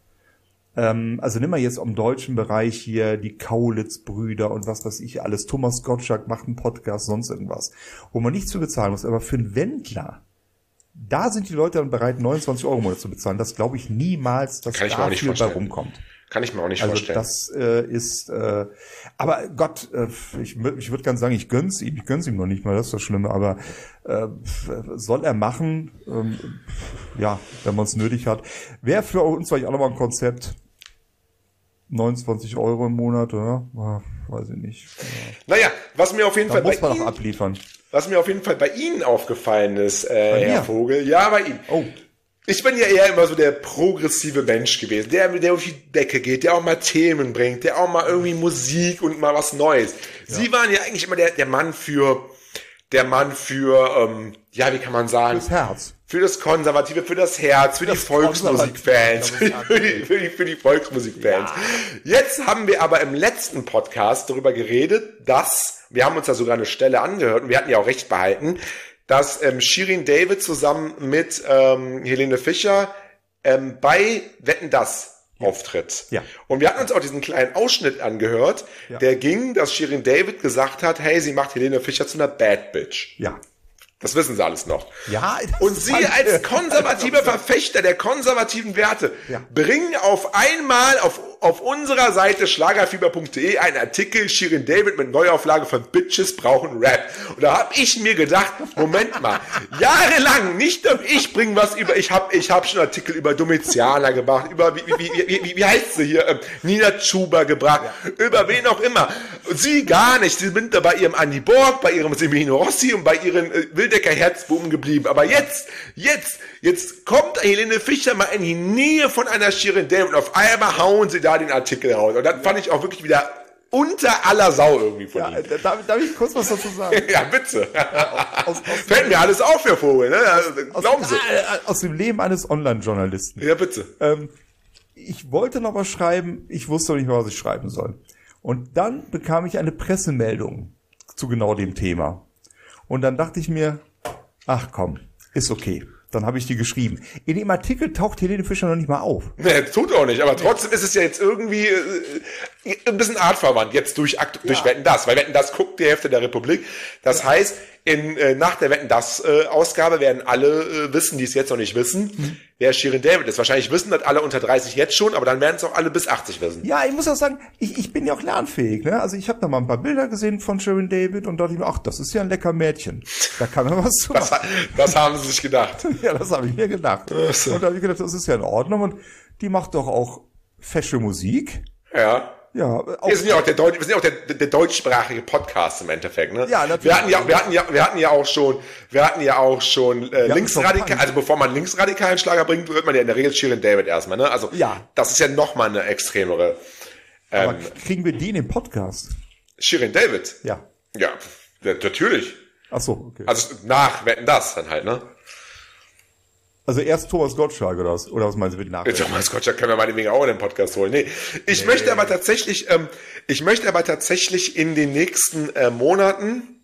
Ähm, also nimm mal jetzt im deutschen Bereich hier die Kaulitz-Brüder und was weiß ich alles. Thomas Gottschalk macht einen Podcast, sonst irgendwas. Wo man nichts zu bezahlen muss. Aber für einen Wendler, da sind die Leute dann bereit, 29 Euro im Monat zu bezahlen. Das glaube ich niemals, dass Kann da viel bei rumkommt. Kann ich mir auch nicht also vorstellen. Das äh, ist, äh, aber Gott, äh, ich, ich würde ganz sagen, ich gönn's ihm, ich gönn's ihm noch nicht mal, das ist das Schlimme, aber äh, soll er machen, ähm, ja, wenn man es nötig hat. Wäre für uns vielleicht auch nochmal ein Konzept, 29 Euro im Monat, oder? Ja, weiß ich nicht. Ja. Naja, was mir auf jeden da Fall muss man noch abliefern. Was mir auf jeden Fall bei Ihnen aufgefallen ist, äh, Herr Vogel. Ja, bei Ihnen. Oh. Ich bin ja eher immer so der progressive Mensch gewesen, der, der auf die Decke geht, der auch mal Themen bringt, der auch mal irgendwie Musik und mal was Neues. Ja. Sie waren ja eigentlich immer der, der Mann für, der Mann für, ähm, ja, wie kann man sagen? Fürs Herz. Für das Konservative, für das Herz, für das die Volksmusikfans, für, die, für, die, für die Volksmusikfans. Ja. Jetzt haben wir aber im letzten Podcast darüber geredet, dass wir haben uns da sogar eine Stelle angehört und wir hatten ja auch recht behalten, dass ähm, Shirin David zusammen mit ähm, Helene Fischer ähm, bei Wetten das auftritt. Ja. Und wir hatten uns auch diesen kleinen Ausschnitt angehört, ja. der ging, dass Shirin David gesagt hat, hey, sie macht Helene Fischer zu einer Bad Bitch. Ja. Das wissen sie alles noch. Ja. Und Sie als konservativer Verfechter der konservativen Werte ja. bringen auf einmal auf, auf unserer Seite schlagerfieber.de einen Artikel Shirin David mit Neuauflage von Bitches brauchen Rap. Und da habe ich mir gedacht, Moment mal, jahrelang, nicht nur ich bringe was über, ich habe ich hab schon Artikel über Domitianer gemacht, über, wie, wie, wie, wie, wie heißt sie hier, ähm, Nina Chuba gebracht, ja. über wen auch immer. Sie gar nicht, Sie sind da bei Ihrem Andy Borg, bei Ihrem Semino Rossi und bei Ihren äh, Wildecker Herzbuben geblieben. Aber jetzt, jetzt, jetzt kommt Helene Fischer mal in die Nähe von einer Shirin David und auf einmal hauen sie da den Artikel raus. Und dann fand ich auch wirklich wieder unter aller Sau irgendwie von ja, ihm. Darf, darf ich kurz was dazu sagen? ja, bitte. aus, aus Fällt mir alles auf, Herr Vogel. Ne? Also, glauben Sie. Äh, aus dem Leben eines Online-Journalisten. Ja, bitte. Ähm, ich wollte noch was schreiben, ich wusste noch nicht mal, was ich schreiben soll. Und dann bekam ich eine Pressemeldung zu genau dem Thema. Und dann dachte ich mir, ach komm, ist okay. Dann habe ich die geschrieben. In dem Artikel taucht Helene Fischer noch nicht mal auf. Nee, tut auch nicht. Aber trotzdem ist es ja jetzt irgendwie äh, ein bisschen artverwandt. Jetzt durch, durch ja. Wetten das. Weil Wetten das guckt die Hälfte der Republik. Das heißt, in, äh, nach der Wetten das äh, Ausgabe werden alle äh, wissen, die es jetzt noch nicht wissen, mhm. wer Shirin David ist. Wahrscheinlich wissen das alle unter 30 jetzt schon, aber dann werden es auch alle bis 80 wissen. Ja, ich muss auch sagen, ich, ich bin ja auch lernfähig. Ne? Also ich habe da mal ein paar Bilder gesehen von Shirin David und dachte ich mir, ach, das ist ja ein lecker Mädchen. Da kann man was zu. Das, das haben sie sich gedacht. ja, das habe ich mir gedacht. Und da habe ich gedacht, das ist ja in Ordnung und die macht doch auch fesche Musik. Ja. Ja, Wir sind ja auch der, Deutsch, wir sind ja auch der, der, deutschsprachige Podcast im Endeffekt, ne? Ja, natürlich. Wir hatten ja, wir hatten ja, wir hatten ja auch schon, wir hatten ja auch schon äh, linksradikal, also bevor man linksradikalen Schlager bringt, hört man ja in der Regel Shirin David erstmal, ne? Also Ja. das ist ja noch mal eine extremere aber ähm, kriegen wir die in den Podcast? Shirin David. Ja. Ja, ja, natürlich. Ach so, okay. Also nach wetten das dann halt, ne? Also erst Thomas Gottschalk oder was? Oder was meinen Sie mit nach? Thomas Gottschalk können wir meinetwegen auch in den Podcast holen. Nee, ich möchte aber tatsächlich, ähm, ich möchte aber tatsächlich in den nächsten äh, Monaten,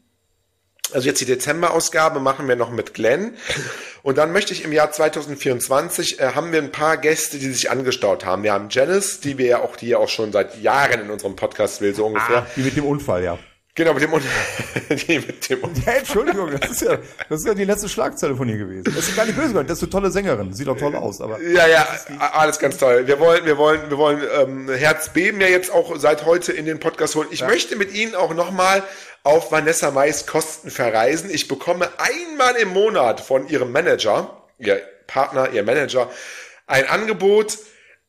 also jetzt die Dezember-Ausgabe machen wir noch mit Glenn und dann möchte ich im Jahr 2024 äh, haben wir ein paar Gäste, die sich angestaut haben. Wir haben Janice, die wir ja auch, die ja auch schon seit Jahren in unserem Podcast will, so ungefähr. Ah, die mit dem Unfall, ja. Genau, mit dem, Un mit dem Un Ja, Entschuldigung, das ist ja, das ist ja die letzte Schlagzeile von ihr gewesen. Das ist gar nicht böse gemeint, das ist eine tolle Sängerin, sieht doch toll aus, aber Ja, ja, alles ganz toll. Wir wollen, wir wollen, wir wollen ähm, Herzbeben ja jetzt auch seit heute in den Podcast holen. Ich möchte mit Ihnen auch nochmal auf Vanessa Mais Kosten verreisen. Ich bekomme einmal im Monat von Ihrem Manager, Ihr Partner, Ihr Manager, ein Angebot,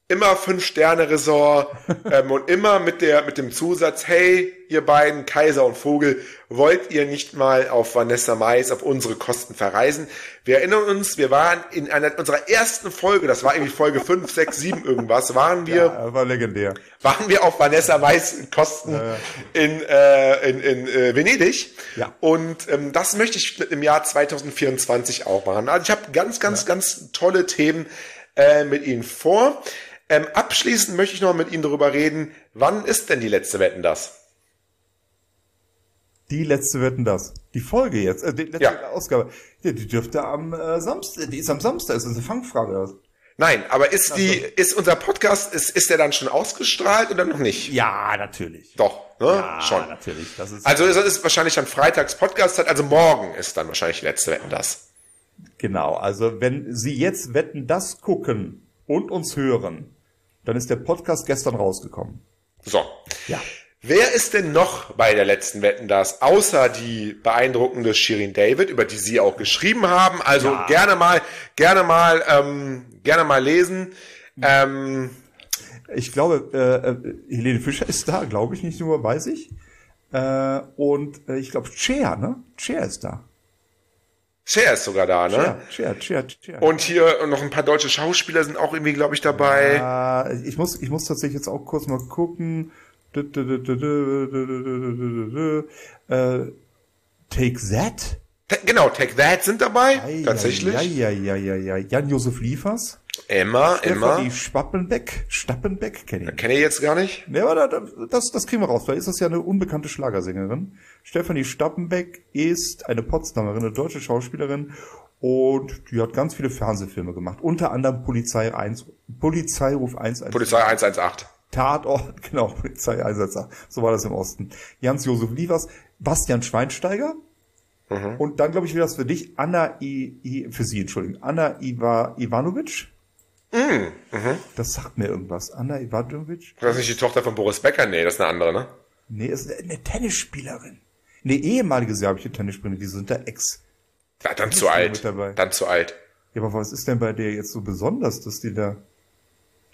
immer fünf Sterne Resort ähm, und immer mit der mit dem Zusatz, hey, ihr beiden Kaiser und Vogel, wollt ihr nicht mal auf Vanessa Mais auf unsere Kosten verreisen? Wir erinnern uns, wir waren in einer unserer ersten Folge, das war irgendwie Folge 5, 6, 7 irgendwas, waren wir ja, war legendär. waren wir auf Vanessa Mais Kosten in, äh, in, in äh, Venedig. Ja. Und ähm, das möchte ich im Jahr 2024 auch machen. Also ich habe ganz, ganz, ganz tolle Themen äh, mit Ihnen vor. Ähm, abschließend möchte ich noch mit Ihnen darüber reden, wann ist denn die letzte Wetten das? Die letzte Wetten das. Die Folge jetzt, äh, die letzte Ja. Ausgabe. Ja, die dürfte am äh, Samstag, die ist am Samstag, ist das eine Fangfrage. oder was? Nein, aber ist die, ist unser Podcast, ist, ist der dann schon ausgestrahlt oder noch nicht? Ja, natürlich. Doch, ne? Ja, schon. natürlich. Das ist Also es ist wahrscheinlich dann Freitags Podcast, also morgen ist dann wahrscheinlich die letzte Wetten das. genau. Also wenn Sie jetzt Wetten das gucken und uns hören, dann ist der Podcast gestern rausgekommen. So. Ja. Wer ist denn noch bei der letzten Wetten das, außer die beeindruckende Shirin David, über die Sie auch geschrieben haben? Also Ja. gerne mal, gerne mal, ähm, gerne mal lesen. Ähm, Ich glaube, äh, äh, Helene Fischer ist da, glaube ich nicht nur, weiß ich. Äh, und äh, ich glaube, Cher, ne? Cher ist da. Cher ist sogar da, ne? Cher, Cher, Cher, Cher. Und hier noch ein paar deutsche Schauspieler sind auch irgendwie, glaube ich, dabei. Äh, ich muss, ich muss tatsächlich jetzt auch kurz mal gucken. Äh, Take That? Genau, Take That sind dabei, Ei, tatsächlich. Ja, ja, ja, ja, ja. Jan-Josef Liefers. Immer. Stefanie Spappenbeck. Stappenbeck kenne ich. Kenne ich jetzt gar nicht. Ja, aber da, da, das, das kriegen wir raus. Vielleicht ist das ja eine unbekannte Schlagersängerin. Stefanie Stappenbeck ist eine Potsdamerin, eine deutsche Schauspielerin und die hat ganz viele Fernsehfilme gemacht. Unter anderem Polizei 1, Polizeiruf 112. Polizei 118. Tatort, genau, Polizei 118. So war das im Osten. Jans-Josef Liefers, Bastian Schweinsteiger. Und dann, glaube ich, wäre das für dich Anna I, I, für sie, Entschuldigung, Anna Iva, Ivanovic. Das sagt mir irgendwas. Anna Ivanovic? Das ist nicht die Tochter von Boris Becker? Nee, das ist eine andere, ne? Nee, ist eine Tennisspielerin. Eine ehemalige serbische Tennisspielerin, die sind da Ex. Ja, dann zu alt. Dann zu alt. Ja, aber was ist denn bei der jetzt so besonders, dass die da,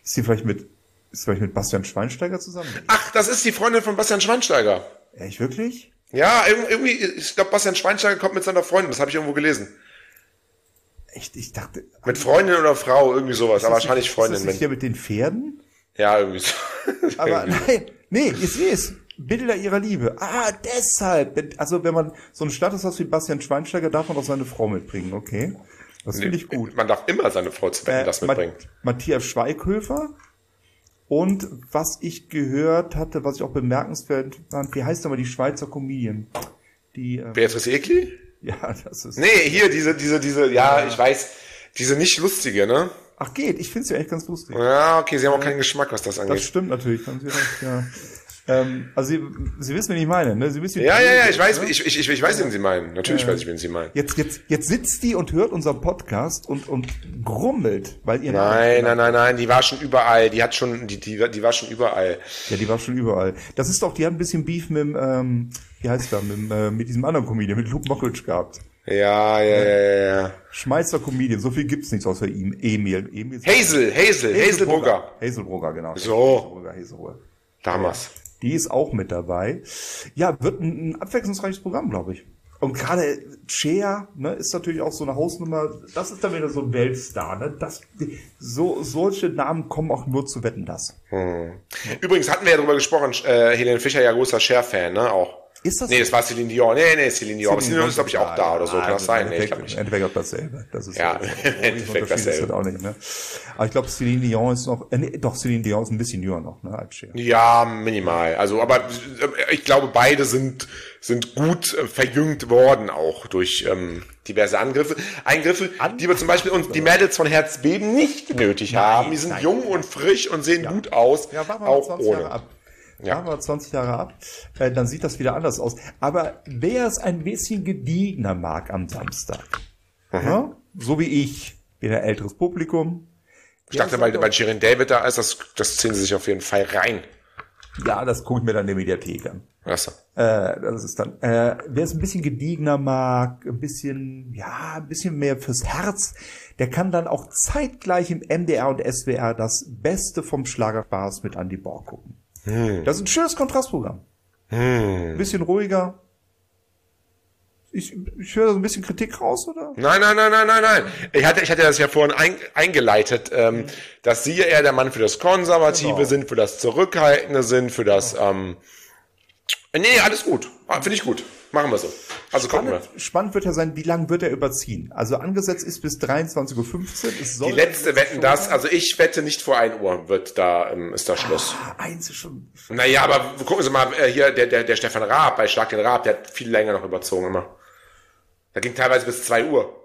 ist die vielleicht mit, ist vielleicht mit Bastian Schweinsteiger zusammen? Ach, das ist die Freundin von Bastian Schweinsteiger. Echt wirklich? Ja, irg- irgendwie, ich glaube, Bastian Schweinsteiger kommt mit seiner Freundin, das habe ich irgendwo gelesen. Echt, ich dachte. Mit Freundin oder Frau, irgendwie sowas, aber wahrscheinlich nicht- Freundin. Ist das nicht Wenn, hier mit den Pferden? ja, irgendwie so. Aber nein, nee, ich sehe es. Bilder ihrer Liebe. Ah, deshalb. Also wenn man so einen Status hat wie Bastian Schweinsteiger, darf man auch seine Frau mitbringen, okay? Das finde ich gut. Man darf immer seine Frau zu wetten, das Äh, mitbringen. Ma- Matthias Schweighöfer. Und was ich gehört hatte, was ich auch bemerkenswert fand, wie heißt aber die Schweizer Comedian? Die, äh, Beatrice Egli? ja, das ist. Nee, hier, diese, diese, diese, ja, ich weiß, diese nicht lustige, ne? Ach geht, ich finde sie eigentlich ganz lustig. Ja, okay, sie haben auch keinen Geschmack, was das Das angeht. stimmt natürlich, Sie recht, ja. ähm, also Sie, Sie wissen, wen ich meine, ne? Sie wissen, Ja, ja, ja, ich ne? weiß, ich, ich, ich, ich weiß, wen Sie meinen. Natürlich weiß ich, wen Sie meinen. Jetzt, jetzt, jetzt sitzt die und hört unseren Podcast und, und grummelt, weil ihr Nein, nein, nein, nein, die war schon überall. Die hat schon, die, die, die war schon überall. Ja, die war schon überall. Das ist doch, die hat ein bisschen Beef mit dem, ähm, wie heißt der, mit, äh, mit diesem anderen Comedian, mit Luke Mockridge gehabt. Ja, ja, ja, ja, ja. Schmeißer Comedian, so viel gibt's nichts außer ihm. Emil. Emil Hazel, Hazel, Hazel Brugger. Hazelbrugger, genau. So. Hazelbrugger, Hazelbrugger. Damals. Die ist auch mit dabei. Ja, wird ein, ein abwechslungsreiches Programm, glaube ich. Und gerade Cher ne, ist natürlich auch so eine Hausnummer. Das ist dann wieder so ein Weltstar. Ne? Das, so, solche Namen kommen auch nur zu Wetten, das. Hm. Übrigens hatten wir ja drüber gesprochen, äh, Helene Fischer ja großer Cher-Fan, ne? Auch. Ist das Nee, das war Celine Dion. Nee, nee, Celine Dion. Celine Dion ist, glaube ich, auch da oder so. Kann das sein? Nee, ich Endeffekt, nicht. Endeffekt auch dasselbe. Das ist Ja, im Endeffekt dasselbe. das auch nicht, ne? Aber ich glaube, Celine Dion ist noch, äh, nee, doch, Celine Dion ist ein bisschen jünger noch, ne, als Cher. Ja, minimal. Also, aber äh, ich glaube, beide sind sind gut äh, verjüngt worden auch durch ähm, diverse Angriffe. Eingriffe, die wir zum Beispiel uns die Mädels von Herzbeben nicht nötig haben. Die sind nein, jung und frisch und sehen gut aus. Ja, auch 20 ohne. Jahre ab. Ja. Mal 20 Jahre ab, äh, dann sieht das wieder anders aus. Aber wer es ein bisschen gediegener mag am Samstag, Mhm. ja, so wie ich, wieder älteres Publikum, Ich dachte, weil, weil Shirin David da ist, das, das ziehen sie sich auf jeden Fall rein. ja, das gucke ich mir dann in der Mediathek an. Du? Äh, das ist dann, äh, wer es ein bisschen gediegener mag, ein bisschen, ja, ein bisschen mehr fürs Herz, der kann dann auch zeitgleich im MDR und SWR das Beste vom Schlagerspaß mit Andy Borg gucken. Das ist ein schönes Kontrastprogramm. Ein bisschen ruhiger. Ich, ich höre da so ein bisschen Kritik raus, oder? Nein, nein, nein, nein, nein, nein. Ich hatte, ich hatte das ja vorhin ein, eingeleitet, ähm, dass Sie eher der Mann für das Konservative Genau. sind, für das Zurückhaltende sind, für das, ähm, nee, alles gut. Ah, Finde ich gut. Machen wir so. Also gucken wir. Spannend, spannend wird ja sein, wie lange wird er überziehen? Also angesetzt ist bis 23.15 Uhr. Die letzte Wetten das, also ich wette nicht vor 1 Uhr wird da, ähm, ist da Schluss. Ah, eins ist schon. Naja, aber gucken Sie mal, äh, hier, der, der, der Stefan Raab bei Schlag den Raab, der hat viel länger noch überzogen immer. Da ging teilweise bis 2 Uhr.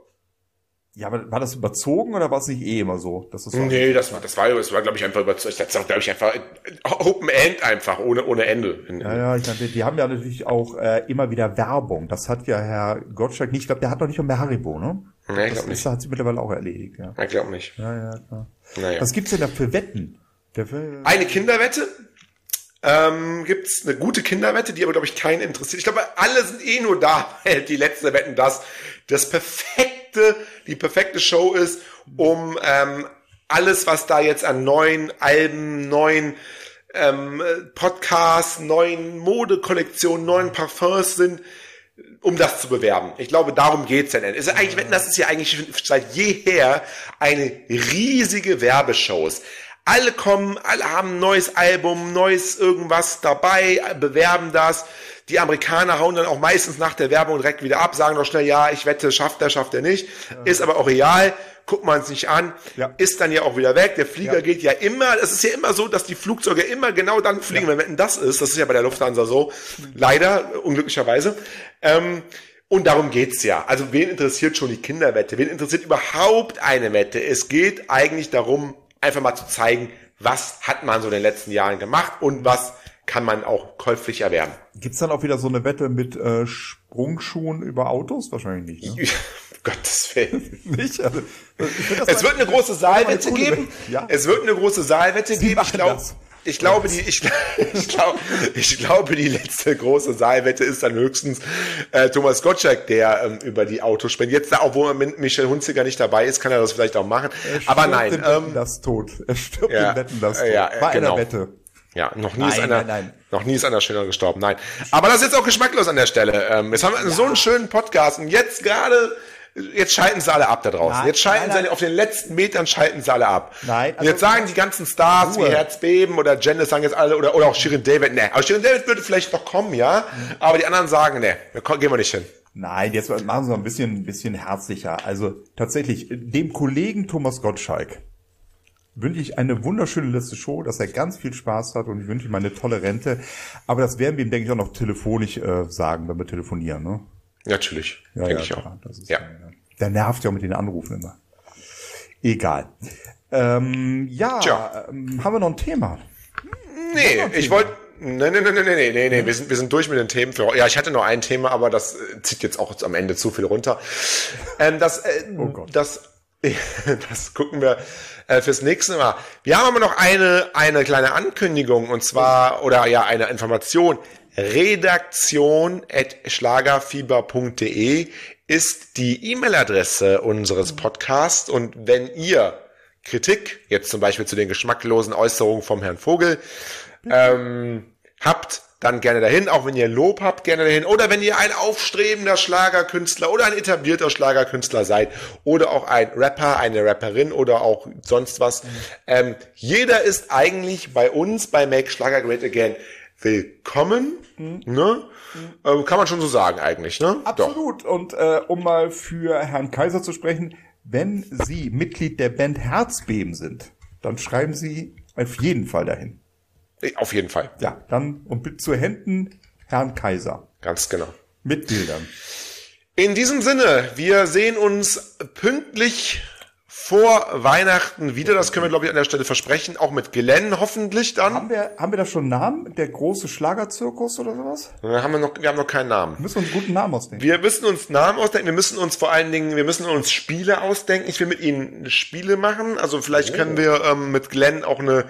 Ja, aber war das überzogen oder war es nicht eh immer so? Dass das so Nee, das war, das war, das war, glaube ich, einfach überzeugt. Das war, glaube ich, einfach Open End einfach, ohne, ohne Ende. Ja, ja, ich meine, die haben ja natürlich auch äh, immer wieder Werbung. Das hat ja Herr Gottschalk nicht. Ich glaube, der hat noch nicht mal mehr Haribo, ne? Nee, ich das glaube nicht. hat sich mittlerweile auch erledigt, ja. Ich glaube nicht. Ja, ja, klar. Naja. Was gibt's denn da für Wetten? Der für, Eine Kinderwette. Ähm, gibt's eine gute Kinderwette, die aber, glaube ich, keinen interessiert. Ich glaube, alle sind eh nur da, weil die letzte Wetten das das perfekte, die perfekte Show ist, um ähm, alles, was da jetzt an neuen Alben, neuen ähm, Podcasts, neuen Modekollektionen, neuen Parfums sind, um das zu bewerben. Ich glaube, darum geht's ja denn. Ist eigentlich, das ist ja eigentlich seit jeher eine riesige Werbeshows. Alle kommen, alle haben ein neues Album, neues irgendwas dabei, bewerben das. Die Amerikaner hauen dann auch meistens nach der Werbung direkt wieder ab, sagen doch schnell, ja, ich wette, schafft er, schafft er nicht. Ist aber auch real, guckt man es nicht an, Ja. ist dann ja auch wieder weg. Der Flieger Ja. geht ja immer, es ist ja immer so, dass die Flugzeuge immer genau dann fliegen, wenn Wetten das ist. Das ist ja bei der Lufthansa so. Leider, unglücklicherweise. Ähm, und darum geht's ja. Also wen interessiert schon die Kinderwette? Wen interessiert überhaupt eine Wette? Es geht eigentlich darum, einfach mal zu zeigen, was hat man so in den letzten Jahren gemacht und was kann man auch käuflich erwerben. gibt's dann auch wieder so eine Wette mit äh, Sprungschuhen über Autos? Wahrscheinlich nicht. Ne? Gottes Willen. nicht? Also, Es wird eine große Saalwette geben. Ja. Es wird eine große Saalwette geben. Ich glaube, ich glaube, die, ich, ich, glaube, ich glaube, die letzte große Saalwette ist dann höchstens äh, Thomas Gottschalk, der ähm, über die Autos spricht. Jetzt, da, obwohl Michel Hunziker nicht dabei ist, kann er das vielleicht auch machen. Er Aber stirbt nein, im Wetten ähm, das tot. Er stirbt ja, im Wetten das tot. ja, äh, Bei genau. einer Wette. Ja, noch nie ist Nein, einer, nein, nein. noch nie ist einer schneller gestorben. Nein. Aber das ist jetzt auch geschmacklos an der Stelle. Ähm, jetzt haben wir so einen schönen Podcast und jetzt gerade, jetzt schalten sie alle ab da draußen. Jetzt schalten sie alle, auf den letzten Metern schalten sie alle ab. Nein, Und jetzt also- sagen die ganzen Stars Ruhe. wie Herzbeben oder Janice sagen jetzt alle, oder, oder auch Shirin David, ne. Aber Shirin David würde vielleicht noch kommen, ja. Aber die anderen sagen, ne, gehen wir nicht hin. Nein, jetzt machen Sie mal ein bisschen, ein bisschen herzlicher. Also tatsächlich, dem Kollegen Thomas Gottschalk wünsche ich eine wunderschöne letzte Show, dass er ganz viel Spaß hat und ich wünsche ihm eine tolle Rente. Aber das werden wir ihm, denke ich, auch noch telefonisch äh, sagen, wenn wir telefonieren. Ne? Natürlich, Ja, denke ja, ich auch. Das ist, Ja. äh, Der nervt ja auch mit den Anrufen immer. Egal. Ähm, ja, Tja. ähm, haben wir noch ein Thema? Nee, ich wollte. Nee, nee, nee, nee, nee, nee, nee, wir sind, wir sind durch mit den Themen für Ja, ich hatte noch ein Thema, aber das äh, zieht jetzt auch am Ende zu viel runter. Ähm, das, äh, Oh Gott. das, das gucken wir äh, fürs nächste Mal. Wir haben aber noch eine, eine kleine Ankündigung und zwar, oder ja, eine Information. Redaktion at schlagerfieber.de ist die E-Mail-Adresse unseres Podcasts und wenn ihr Kritik, jetzt zum Beispiel zu den geschmacklosen Äußerungen vom Herrn Vogel, ähm, habt, dann gerne dahin, auch wenn ihr Lob habt, gerne dahin. Oder wenn ihr ein aufstrebender Schlagerkünstler oder ein etablierter Schlagerkünstler seid oder auch ein Rapper, eine Rapperin oder auch sonst was. Mhm. Ähm, jeder ist eigentlich bei uns bei Make Schlager Great Again willkommen. Mhm. Ne? Mhm. Ähm, kann man schon so sagen eigentlich, ne? Absolut. Doch. Und äh, um mal für Herrn Kaiser zu sprechen, wenn Sie Mitglied der Band Herzbeben sind, dann schreiben Sie auf jeden Fall dahin. Auf jeden Fall. Ja, dann und bitte zu Händen Herrn Kaiser. Ganz genau. Mit Bildern. In diesem Sinne, wir sehen uns pünktlich vor Weihnachten wieder. Das können wir, glaube ich, an der Stelle versprechen. Auch mit Glenn hoffentlich dann. Haben wir, haben wir da schon einen Namen? Der große Schlagerzirkus oder sowas? Ja, haben wir, noch, wir haben noch keinen Namen. Wir müssen uns einen guten Namen ausdenken. Wir müssen uns Namen ausdenken. Wir müssen uns vor allen Dingen, wir müssen uns Spiele ausdenken. Ich will mit Ihnen Spiele machen. Also vielleicht oh. können wir ähm, mit Glenn auch eine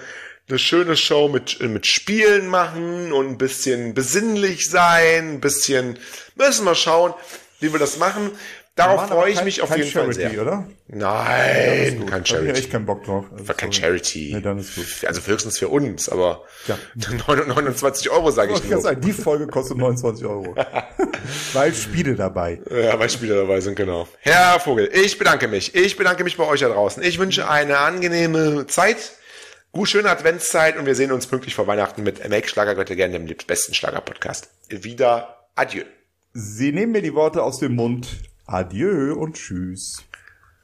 eine schöne Show mit, mit Spielen machen und ein bisschen besinnlich sein, ein bisschen, müssen wir schauen, wie wir das machen. Darauf freue ich kein, mich auf jeden Charity, Fall sehr. oder? Nein, kein Charity. Da ich echt keinen Bock drauf. Also kein Charity. Nee, dann ist gut. Also höchstens für uns, aber ja. 29 Euro sage ich, ich nur. Sagen, die Folge kostet 29 Euro. weil Spiele dabei. Ja, weil Spiele dabei sind, genau. Herr Vogel, ich bedanke mich. Ich bedanke mich bei euch da draußen. Ich wünsche eine angenehme Zeit. Gut, schöne Adventszeit und wir sehen uns pünktlich vor Weihnachten mit Make Schlagergötter gerne dem besten Schlager-Podcast. Wieder Adieu. Sie nehmen mir die Worte aus dem Mund. Adieu und tschüss.